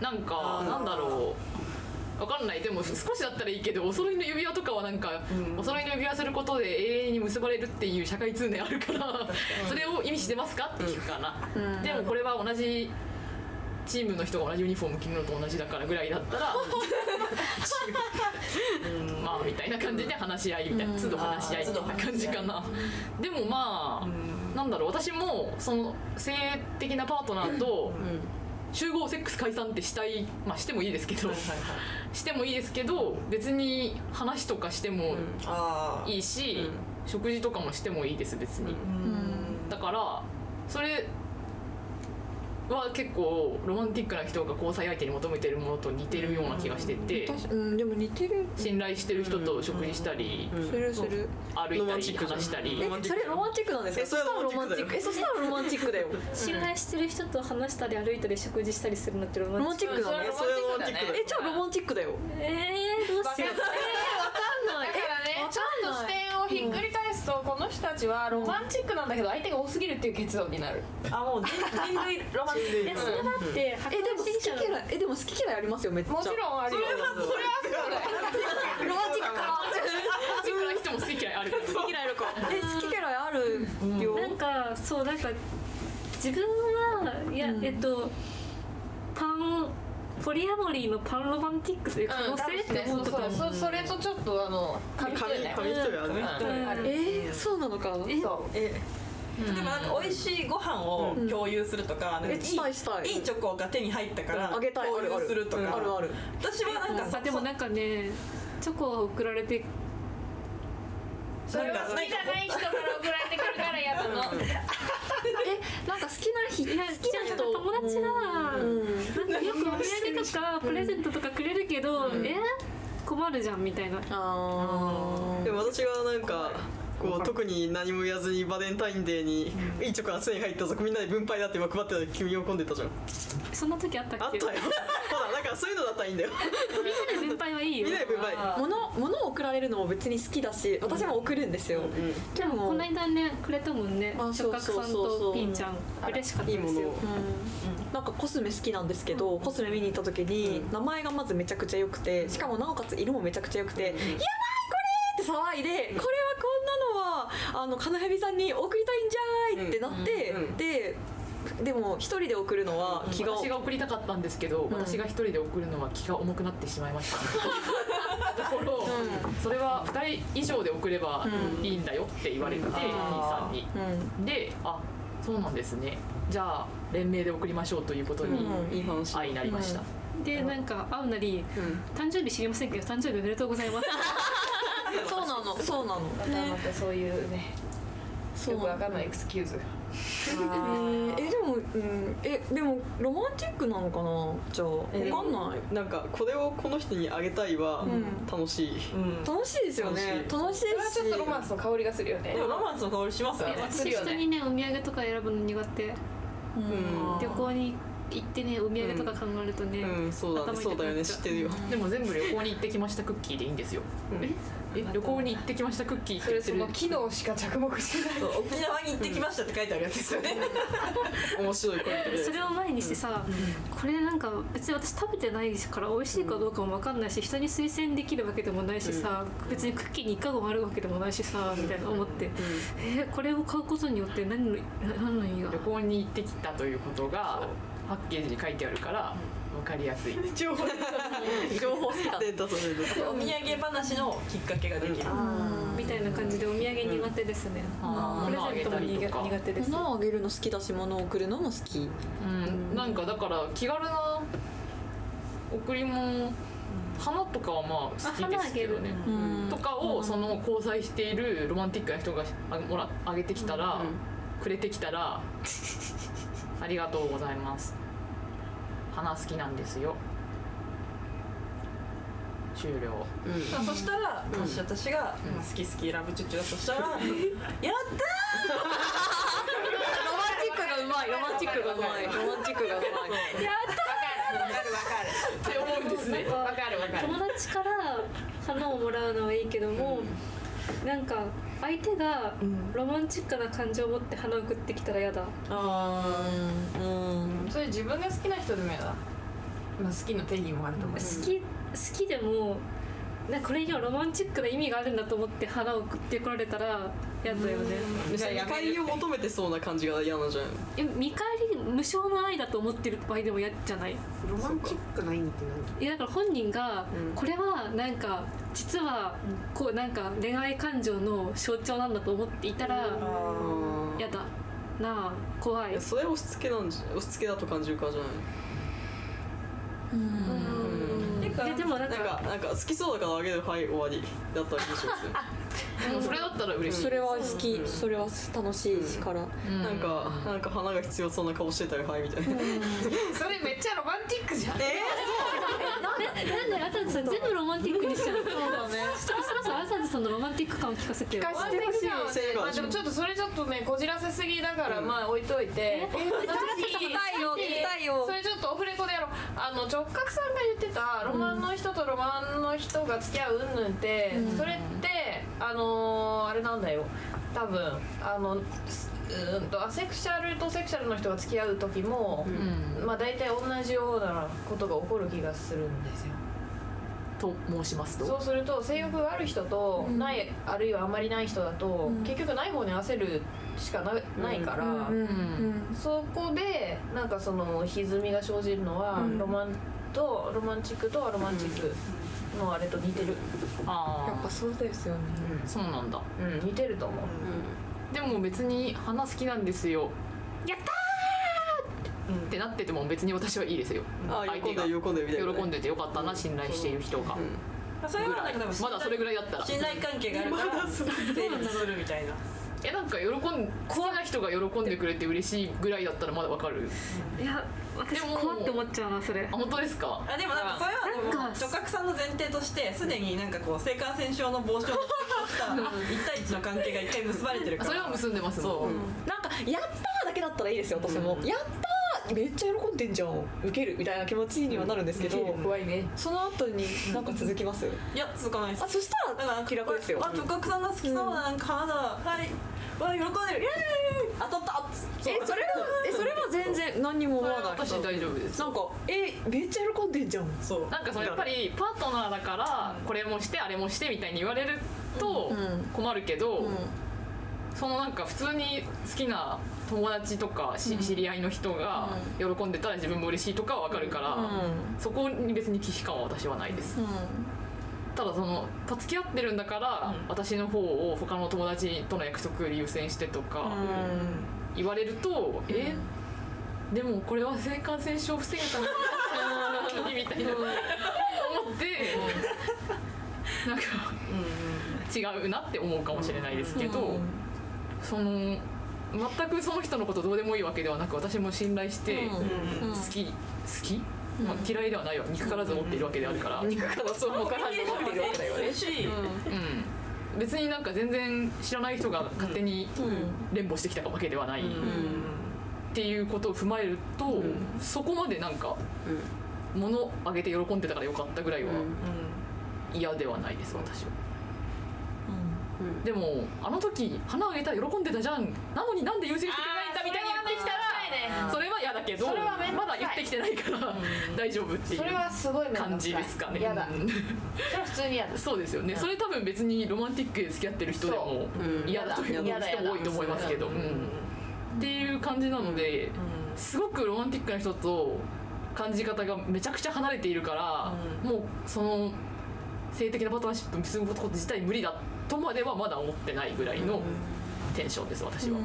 なんかなんだろうわかんない。でも少しだったらいいけどお揃いの指輪とかはなんか、お揃いの指輪することで永遠に結ばれるっていう社会通念あるからそれを意味してますか？って聞くかな、でもこれは同じチームの人が同じユニフォーム着るのと同じだからぐらいだったらうん。まあみたいな感じで話し合いみたいな都度話し合いみたいな感じかな。でもまあなんだろう。私もその性的なパートナーと集合セックス解散ってしたいまあしてもいいですけどしてもいいですけど別に話とかしてもあいいし食事とかもしてもいいです別に。だからそれは結構ロマンティックな人が交際相手に求めてるものと似てるような気がしてて確かうんでも似てる。信頼してる人と食事したりするする。歩いたり話したり。えそれロマンチックなんですか？えそれはロマンチック。だよそしたらロマンチックえそしたらロマンチックだよ。信頼してる人と話したり歩いたり食事したりするのってロマロマンンチックえそれはロマンティックだよ。えじゃあロマンチックだよ。えー、どうしよう。だからねちょっと視点をひっくり返すとこの人たちはロマンチックなんだけど相手が多すぎるっていう結論になる。あもう人人類 <laughs> ロマンティック。いやそれだってえでも好き嫌いえでも好き嫌いありますよめっちゃ。もちろんあるよ。それはそれはそうロマンチックか。好きな人も好き嫌いある好き嫌いあるかえ好き嫌いあるよ。なんかそうなんか自分はいや、えっとパンポリアモリーのパンロマンティックという可能性って思うことはそうそれとちょっとあの紙一重紙ね。紙一重あるねうんあるえー、そうなのか？えそう。え。例えばなんか美味しいご飯を共有するとか,、なんかいいしたいい。いチョコが手に入ったから共有るするとか、あるある。私はなんかさ、あでもなんかねチョコを送られてそれは好きじゃない人から送られてくるから嫌なの。<laughs> えなんか好きな人いや好きな人友達が、うんなんかよくお土産とかプレゼントとかくれるけど、え困るじゃんみたいな。あでも私がなんかこう特に何も言わずにバレンタインデーにいいチョコが常に入ったぞみんなで分配だって今配ってた時君喜んでたじゃん。そんな時あったっけ？あったよ。ほらだからそういうのだったらいいんだよ。みんなで分配はいいよ。みんなで分配。物物を送られるのも別に好きだし私も送るんですよ、でもこの間ねくれたもんねあ直角さんそうそう。そうそうとピンちゃん嬉しかったですよ。いいものを。うん。なんかコスメ好きなんですけど、コスメ見に行った時に、名前がまずめちゃくちゃ良くてしかもなおかつ色もめちゃくちゃ良くて、やばいって騒いで、これはこんなのはあの金蛇さんに送りたいんじゃーいってなって、うんうんででも一人で送るのは気が、私が送りたかったんですけど、私が一人で送るのは気が重くなってしまいました。<laughs> ところ、それは2人以上で送ればいいんだよって言われて、兄さんに。うん。であそうなんですね。じゃあ連名で送りましょうということにいい話愛になりました、でなんか会うなり、誕生日知りませんけど誕生日おめでとうございます。<laughs> そうなのそうなの。またまたそういうねよくわかんないエクスキューズ。えー。<laughs> えでも、うん、えでもロマンチックなのかな？じゃあわかんない。なんかこれをこの人にあげたいはん。楽しい、うん。楽しいですよね。楽しい。しそれはちょっとロマンスの香りがするよね。でもロマンスの香りしますよね。するよね人にねお土産とか選ぶの苦手。うん。旅行に行ってねお土産とか考えるとね、うん、そうだね。そうだよね。知ってるよ、でも全部旅行に行ってきましたクッキーでいいんですよ。え？え？旅行に行ってきましたクッキーってそれそ言ってる。の機能しか着目してない。そう。沖縄に行ってきましたって書いてあるやつですよね。<laughs> 面白いこれそれを前にしてさ、これなんか別に私食べてないから美味しいかどうかも分かんないし人に推薦できるわけでもないしさ、別にクッキーに一かごもあるわけでもないしさみたいな思って、え？ーこれを買うことによって何の何の意味が？旅行に行ってきたということがパッケージに書いてあるから分かりやすい。<laughs> 情報情報好きだデータそれでお土産話のきっかけができる、みたいな感じでお土産苦手ですね、あー。プレゼントも苦手です。物をあげるの好きだし物を送るのも好き。うん。なんかだから気軽な贈り物花とかはまあ好きですけどね。とかをその交際しているロマンティックな人があもらあげてきたら、くれてきたら <laughs> ありがとうございます。花好きなんですよ。終了。さあそしたら、もし私が、まあ好き好きラブチュッチュだ。としたら <laughs> やったロマンチックがうまい。ロマンチックがうまい。ロマンチックがうまい。って思うんですねわかる。わかる。友達から花をもらうのはいいけども、なんか相手がロマンチックな感情を持って花を送ってきたら嫌だ、あうん。それ自分が好きな人でもやだ。まあ好きの定義もあると思う。好き好きでもなこれにはロマンチックな意味があるんだと思って花を送ってこられたら嫌だよね。見返りを求めてそうな感じが嫌なんじゃない？え見返り無償の愛だと思ってる場合でも嫌じゃない？ロマンチックな意味って何？いやだから本人がうん。これはなんか実はこうなんか恋愛感情の象徴なんだと思っていたらうん。嫌だなあ怖い。いやそれ押し付けなんじ押し付けだと感じるからじゃない？てかいやでもなんかかなんか好きそうだからあげるはい終わり。だったらいいでしょ。で <laughs> もそれだったら嬉しい。それは好き。それは楽しいしから。うん。なんかなんか花が必要そうな顔してたらはいみたいな。それめっちゃロマンティックじゃん。えなんであたさん全部ロマンティックにしちゃうの？そうだね。そろそろあたさんのロマンティック感を聞かせてよ。聞かせてほしい。まあでもちょっとそれちょっとねこじらせすぎだからまあ置いといて。聞きたいよ聞きたいよそれちょっとオフレコでやろう。あの直角さんが言ってたロマンの人とロマンの人が付き合ううんぬんって、それってあのーあれなんだよ。多分あのすうーんとアセクシャルとセクシャルの人が付き合う時も、まあ大体同じようなことが起こる気がするんですよ。と申しますと？そうすると性欲がある人とない、あるいはあんまりない人だと、結局ない方に合わせるしかなないから、うん。そこでなんかその歪みが生じるのは、ロマンとロマンチックとアロマンチックのあれと似てる、あやっぱそうですよね。あそうなんだ。うん、似てると思う、でも別に花好きなんですよ。やったーって。なってても別に私はいいですよ。あ相手が喜んでる喜んでるみたいなね。喜んでてよかったな信頼している人が。それはなん。か多分まだそれぐらいだったら信頼関係があるから成立するみたいなえなんか喜ん好きな人が喜んでくれて嬉しいぐらいだったらまだわかる。いや私でも。怖って思っちゃうなそれ。あ本当ですか？あでもなんかそれはでもなんか。女角さんの前提としてすでになんかこう性感染症の防止をした一対一の関係が一回結ばれてるから。それは結んでますそうもん。なんか「やったー!」だけだったらいいですよ私も「やったー!」めっちゃ喜んでんじゃんウケるみたいな気持ちにはなるんですけど、怖いね。その後になんか続きますいや続かないです。あそしただからら気楽ですよ。あ女角さんが好きそうななんか花だはいわ喜んでる。イエーイ当たった。えそれはえそれは全然何にも思わない。私大丈夫です。なんかえめっちゃ喜んでんじゃん。そう。なんかそのやっぱりパートナーだからこれもしてあれもしてみたいに言われるとうん。困るけど、うん。そのなんか普通に好きな友達とかし知り合いの人が喜んでたら自分も嬉しいとかは分かるから、うん。そこに別に忌避感は私はないです、ただそのと付き合ってるんだから、うん。私の方を他の友達との約束より優先してとか言われると、え？でもこれは性感染症を防げたのにみたいな。思ってなんか違うなって思うかもしれないですけど、その全くその人のことどうでもいいわけではなく私も信頼してうん。好き好き、まあ、嫌いではないわ。憎からず思っているわけであるから、うん。肉からそうもからず持ってるわけだよね。し別になんか全然知らない人が勝手に連呼してきたわけではない、っていうことを踏まえると、そこまでなんか物あげて喜んでたからよかったぐらいは嫌ではないです私は。でもあの時花あげたら喜んでたじゃん。なのになんで優先してくれないんだみたいに言ってきたらそれは嫌だけどまだ言ってきてないから大丈夫っていうそれはすごい面倒感じですかねそれは普通に嫌だ。そうですよね。それ多分別にロマンティックで付き合ってる人でもうん。嫌だという人も多いと思いますけど。うん。っていう感じなのですごくロマンティックな人と感じ方がめちゃくちゃ離れているからもうその性的なパートナーシップ結ぶこと自体無理だとまではまだ思ってないぐらいのテンションです私は。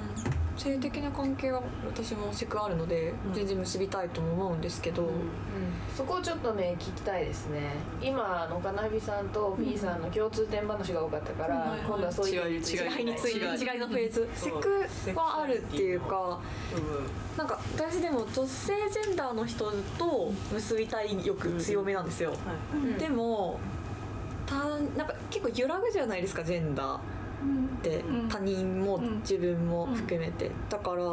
性的な関係は私もセクあるので全然結びたいとも思うんですけど、そこをちょっとね聞きたいですね。今あの金指さんと P さんの共通点話が多かったから、今度はそういう違いについて。違い違いのフェーズ。セクはあるっていうかなんか私でも女性ジェンダーの人と結びたい欲強めなんですよ、でもたなんか結構揺らぐじゃないですかジェンダー。って、ん。他人もん。自分も含めて、だから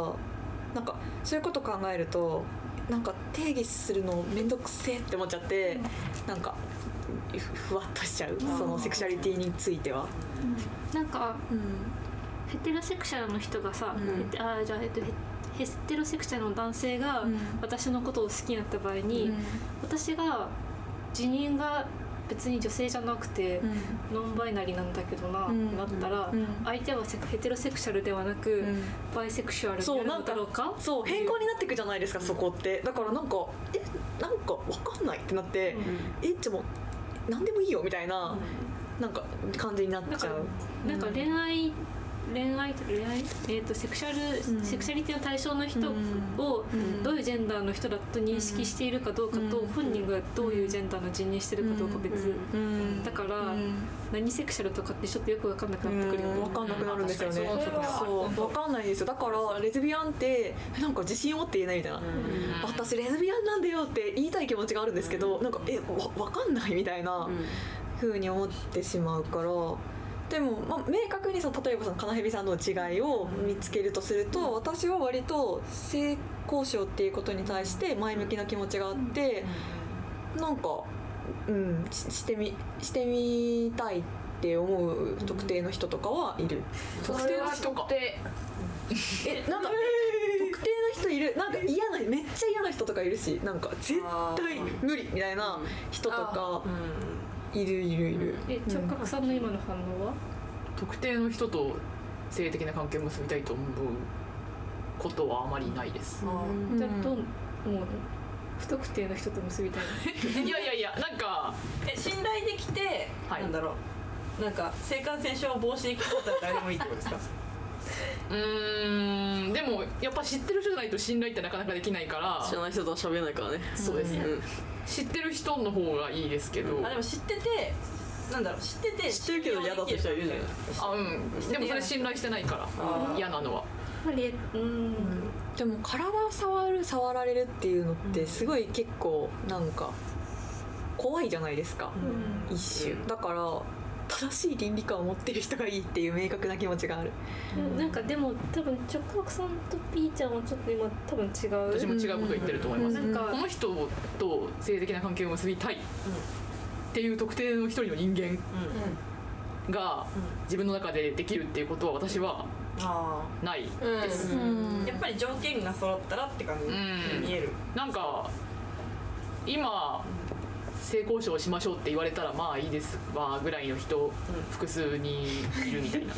なんかそういうこと考えるとなんか定義するの面倒くせえって思っちゃって、なんかふふわっとしちゃうそのセクシャリティについては。なんかうん。ヘテロセクシャルの人がさ、あーじゃあ、えっと、ヘヘテロセクシャルの男性がうん。私のことを好きになった場合に、私が自認が別に女性じゃなくて、ノンバイナリーなんだけどな、うん。なったら、うん。相手はヘテロセクシャルではなく、ん。バイセクシュアルになるのそうなんかだろうかそう変更になっていくじゃないですかそこって。だからなんかえなんかわかんないってなって、えじゃあもう何でもいいよみたいな、なんか感じになっちゃう。なんか恋愛恋愛恋愛えー、とセクシャル、うん。セクシャリティの対象の人をうん。どういうジェンダーの人だと認識しているかどうかと、うん。本人がどういうジェンダーの人認してるかどうか別、うん。だから、うん。何セクシャルとかってちょっとよく分かんなくなってくるよね、分かんなくなるんですよね、そう分かんないんですよ。だからレズビアンってえなんか自信を持って言えないみたいな、私レズビアンなんだよって言いたい気持ちがあるんですけど、なんかえわ分かんないみたいな風に思ってしまうからでも、まあ、明確にその例えばその金蛇さんの違いを見つけるとすると、私は割と性交渉っていうことに対して前向きな気持ちがあって、なんか、うん、ししてみしてみたいって思う特定の人とかはいる。それは特定。えなんか特定の人いる。なんか嫌なめっちゃ嫌な人とかいるしなんか絶対無理みたいな人とかいるいるいる。え直角さんの今の反応は、特定の人と性的な関係を結びたいと思うことはあまりないです。じゃあどう思うの不特定の人と結びたいの？<laughs> いやいやいやなんかえ信頼できて、はい。なんだろう。なんか性感染症を防止できることは誰でもいいってことですか？うーん。でもやっぱ知ってる人じゃないと信頼ってなかなかできないから。知らない人とは喋れないからね。そうですね、うん。知ってる人の方がいいですけど、あでも知っててなんだろう知ってて知ってるけど嫌だって人はいるじゃない。あうん。でもそれ信頼してないから嫌なのは。やっぱりうん。でも体を触る触られるっていうのってすごい結構なんか怖いじゃないですか、一種。だから正しい倫理観を持ってる人がいいっていう明確な気持ちがある。なんかでも多分直角さんとピーちゃんはちょっと今多分違う。私も違うこと言ってると思います、なんかこの人と性的な関係を結びたいっていう特定の一人の人間が自分の中でできるっていうことは私はあないです、あやっぱり条件が揃ったらって感じに見える。なんか今性交渉しましょうって言われたらまあいいですわぐらいの人複数にいるみたいな。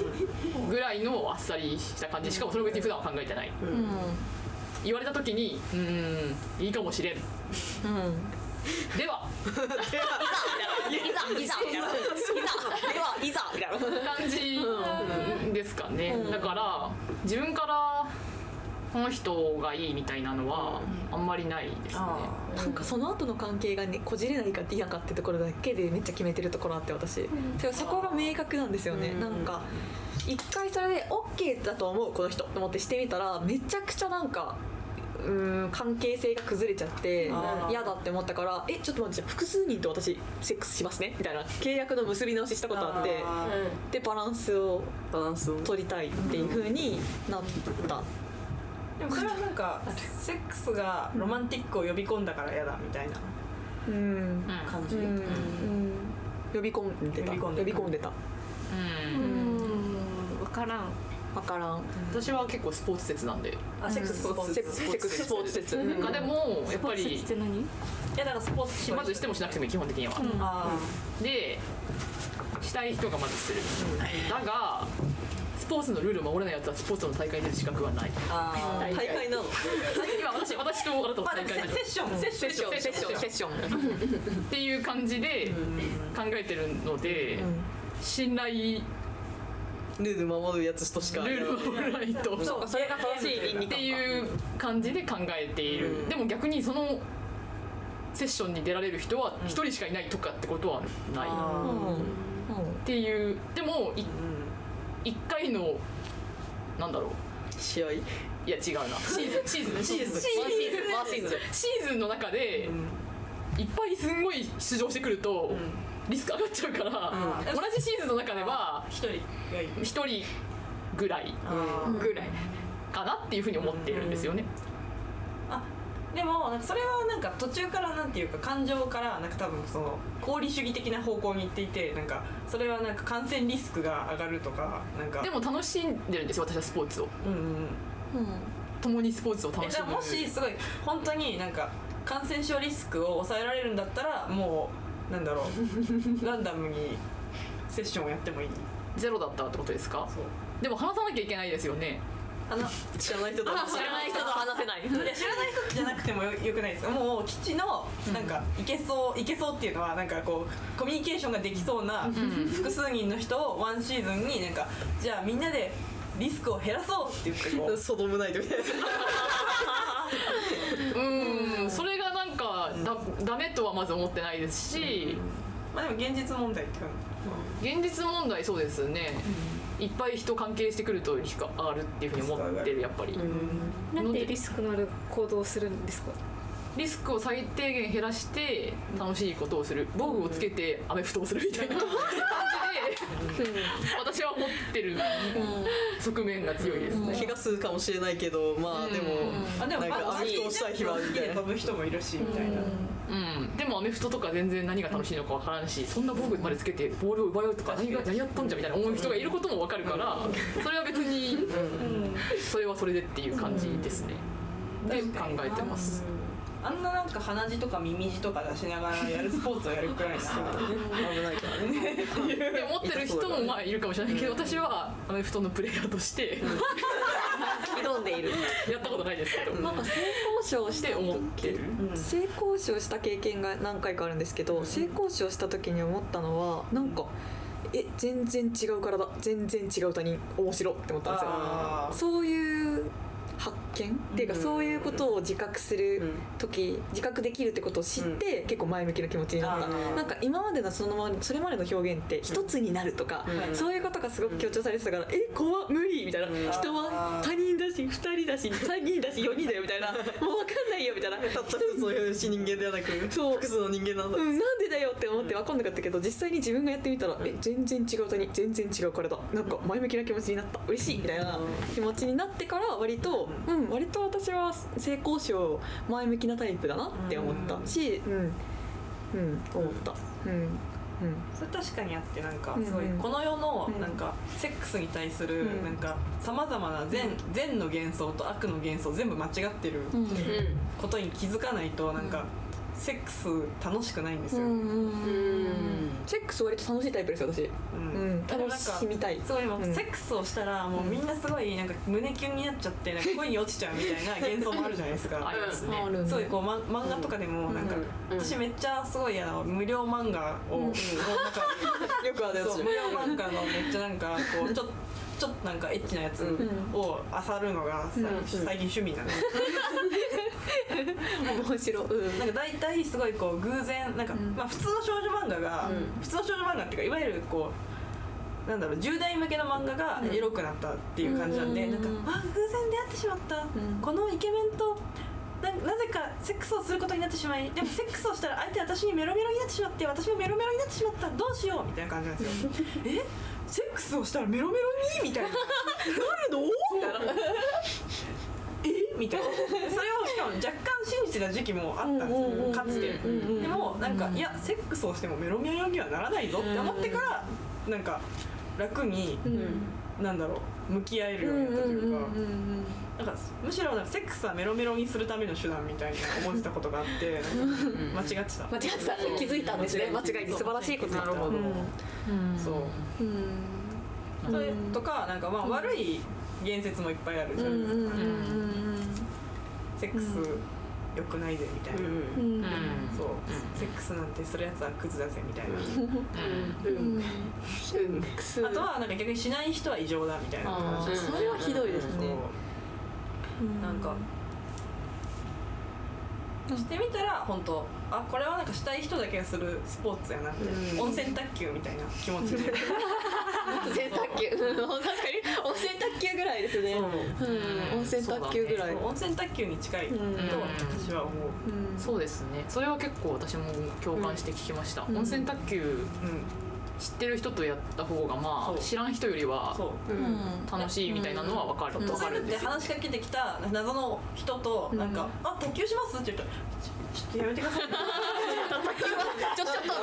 ぐらいのあっさりした感じ。しかもそれを別に普段は考えてない。言われた時にうーんいいかもしれん。では。いざ。いざ。いざ。いではいざ。みたいな感じですかね、だから自分からこの人がいいみたいなのはあんまりないですね、なんかその後の関係がねこじれないか嫌かってところだけでめっちゃ決めてるところあって私、でもそこが明確なんですよね、なんか一回それで OK だと思うこの人と思ってしてみたらめちゃくちゃなんかうーん関係性が崩れちゃって嫌だって思ったからえちょっと待ってじゃあ複数人と私セックスしますね？みたいな。契約の結び直ししたことあってあでバランスをバランスを。取りたいっていう風になったでもそれはなんかセックスがロマンティックを呼び込んだから嫌だみたいなうん。うん。感じ、うん。呼び込んでた。呼び込んでた。呼び込んでた。うん。うん。分からん。分からん。私は結構スポーツ説なんで。あセックススポーツ。セックスセックススポーツ説。なんかでもやっぱスポーツりって何？いやだからスポーツ。まずしてもしなくてもいい基本的には、あでしたい人がまずする、だがスポーツのルールを守れないやつはスポーツの大会に出る資格はない。ーあー大会。なの？今私私とあなたのまあで大会もセセッション。セッション。セッション。セッション。セッション。っていう感じで考えてるので、信頼ルール守るやつとしかルールを守らないと。<laughs> そう。かそれが正しい倫理って観いう感じで考えている、うん。でも逆にそのセッションに出られる人は一人しかいないとかってことはない、あっていうでもい一回のなんだろう。試合？いや違うな。シーズンシーズン。シーズン。<laughs> シーズンシーズン。シーズンの中でいっぱいすんごい出場してくるとリスク上がっちゃうから、同じシーズンの中では一人がいい。一人ぐらいぐらいかなっていうふうに思っているんですよね。あでもなんかそれはなんか途中からなんていうか感情からなんか多分その功利主義的な方向に行っていてなんかそれはなんか感染リスクが上がるとかなんか。でも楽しんでるんですよ私はスポーツを。うんうんうん。共にスポーツを楽しむ。えじゃあもしすごい本当になんか感染症リスクを抑えられるんだったらもうなんだろう。<laughs> ランダムにセッションをやってもいい。ゼロだったってことですか？そう。でも話さなきゃいけないですよね知らない人と知らない人と話せない。いや <laughs> 知らない人じゃなくてもよよくないです。かもう基地のなんかいけそういけそうっていうのはなんかこうコミュニケーションができそうな複数人の人をワンシーズンになんかじゃあみんなでリスクを減らそうって言ってこう。ソドムナイトみたいな <laughs> うん。それがなんかだダメとはまず思ってないですし。まあでも現実問題って現実問題そうですねいっぱい人関係してくるとリスク上がるっていうふうに思ってるやっぱり。なんでリスクのある行動をするんですか？リスクを最低限減らして楽しいことをする。防具をつけてアメフトをするみたいな感じで私は思ってる側面が強いですね。気がするかもしれないけどまあでもあでもなんかアメフトをしたい日はみたいなで飛ぶ人もいるしみたいな。うん、でもアメフトとか全然何が楽しいのか分からんしそんな防具までつけてボールを奪うとか何が何やっとんじゃみたいな思う人がいることも分かるからそれは別にそれはそれでっていう感じですね。で考えてますあんななんか鼻血とか耳血とか出しながらやるスポーツをやるくらいな。ら危ないからね。で思ってる人もまあいるかもしれないけど私はアメフトのプレイヤーとして。<laughs> 挑んでいる。やったことないですけど。なんか性交渉して思ってる性交渉した経験が何回かあるんですけど性交渉した時に思ったのはなんかえ全然違う体全然違う他人。面白って思ったんですよ。そういう発見？っていうか、うんそういうことを自覚する時、自覚できるってことを知って、結構前向きな気持ちになった、なんか今までのそのままそれまでの表現って一つになるとか、うん。そういうことがすごく強調されてたから、え怖っ無理みたいな、ん。人は他人だし二人だし三人だし四人だよみたいな。<laughs> もう分かんないよみたいな。たった一つの人間ではなくそう。複数の人間なんだ、うん、なんでだよって思って分かんなかったけど実際に自分がやってみたら、え全然違う他人全然違う体。なんか前向きな気持ちになった。嬉しいみたいな気持ちになってから割と、うん、割と私は性交渉前向きなタイプだなって思ったし、うん、うん、思った。うんうんそれ確かにあってなんかうんすごいこの世のうん。なんかセックスに対するうん。なんかさまざまな善善の幻想と悪の幻想全部間違ってるうん。ことに気づかないとなんかセックス楽しくないんですよ。うんうんセックス割と楽しいタイプですよ私、ううん。ん、楽しみたい。すごいもううん。セックスをしたらもうみんなすごいなんか胸キュンになっちゃってなんか <laughs> 恋に落ちちゃうみたいな幻想もあるじゃないですか。<laughs> ありますね。あるねすごいこう、ま、漫画とかでもなんか、うん私めっちゃすごいあの無料漫画を、もうなんか <laughs> よくあるやつ。そう無料漫画のめっちゃなんかこうちょちょっとなんかエッチなやつを漁るのがさ、最近趣味なの、<laughs> 面白い、うん。なんか大体すごいこう偶然なんか、ん。まあ普通の少女漫画が、うん。普通の少女漫画っていうかいわゆるこうなんだろう10代向けの漫画がエロくなったっていう感じなんで、うん。なんかあ偶然出会ってしまった、ん。このイケメンとななぜかセックスをすることになってしまいでもセックスをしたら相手は私にメロメロになってしまって私もメロメロになってしまった。どうしようみたいな感じなんですよ。え？セックスをしたらメロメロに？みたいな。なるの？みたいな。え？みたいな。それをしかも若干信じてた時期もあったんですよ。かつて。でもなんかいやセックスをしてもメロメロにはならないぞって思ってからなんか楽になんだろう向き合えるようになったというかなんかむしろなんかセックスはメロメロにするための手段みたいな思ってたことがあって間違ってた。間違ってた。気づいたんですね。間違いに素晴らしいことだった。なるほど。そう。うん。それとかなんかまあ悪い言説もいっぱいあるじゃないですか。セックス良くないぜみたいな。うん。そう。セックスなんてするやつはクズだぜみたいな。うん。うん。あとはなんか逆にしない人は異常だみたいな話ー。それはひどいですね。なんか。してみたら本当あこれはなんかしたい人だけがするスポーツやなって、うん。温泉卓球みたいな気持ちで。温 <laughs> 泉卓球確かに温泉卓球ぐらいですね。うん。温泉卓球ぐらい。温泉卓球に近いとうん私は思う、うん。そうですね。それは結構私も共感して聞きました、うん。温泉卓球うん知ってる人とやった方がまあ知らん人よりは楽しいみたいなのは分かる、うん。分突然だってかるんです。よ話しかけてきた謎の人となんか「あ卓球します?」って言ったら「ちょっとやめてください」ちょちょっとみた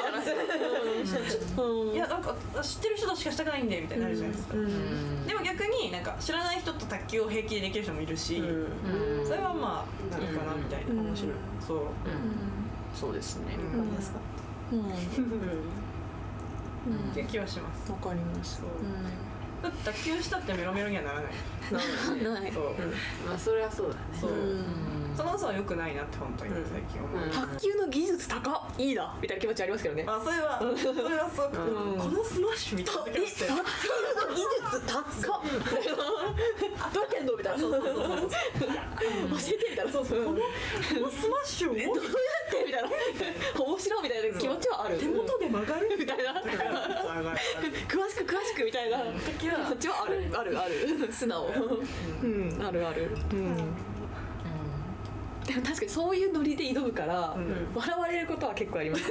いやなんか知ってる人としかしたくないんでみたいになるじゃないですか、うん。でも逆になんか知らない人と卓球を平気でできる人もいるし、うん。それはまあいいかなみたいな、うん。面白いそう、うん。そうですね、うん、わかりやすかっうん。うん。たっていう気はしますわかりますだって卓球したってメロメロにはならないうん。ないそう、まあそれはそうだねそう、うんその嘘は良くないなって本当にうん。最近思う、うん。卓球の技術高っ。いいな。みたいな気持ちありますけどね。まあそれはそれはすごく、うん。このスマッシュみたいな時卓球の技術高っ。どうやってん。のみたいなそうそうそうそう教えてみたいなそうそうこのこのスマッシュをどうやってみたいな。面白いみたいな気持ちはある。手元で曲がるみたいな。詳しく詳しくみたいな。気持ちはある。ある。ある。素直。うん。あるある。うんでも確かにそういうノリで挑むから、笑われることは結構あります。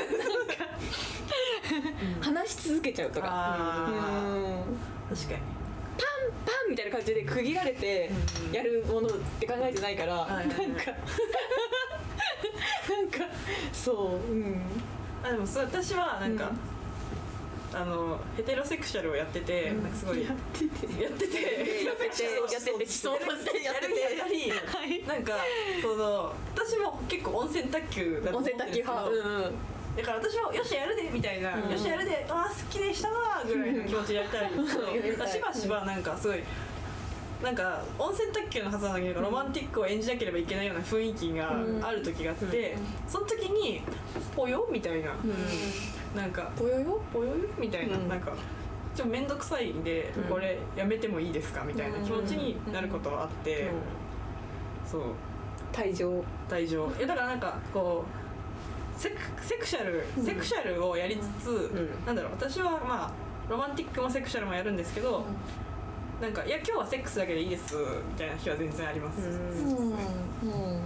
話し続けちゃうとか。あうん。ー確かに。パンみたいな感じで区切られてやるものって考えてないから、はいはいはい。なんか <laughs> なんかそううん。あでもそう私はなんか、あのヘテロセクシャルをやってて、なんかすごいやってて。やっててやっててやってて思想としてやってて。やりはい。なんかその私も結構温泉卓球だと温思うんですけど泉卓球派。うんうんだから私もよしやるでみたいな、よしやるであーすっきりしたわーぐらいの気持ちでやりたいん。ですけどしばしばなんかすごいなんか温泉卓球のはずなのになん。かロマンティックを演じなければいけないような雰囲気がある時があって、その時に「ぽよ?」みたいな、なんかぽよよ？ぽよよ？みたいな、うん。なんかちょっと面倒くさいんで、うん。これやめてもいいですか？みたいな気持ちになることはあって、そう。退場。大丈夫いやだからなんかこうセクセクシャル、セクシャルをやりつつ、ん。なんだろう私はまあロマンティックもセクシャルもやるんですけど、なんかいや今日はセックスだけでいいですみたいな日は全然あります、うん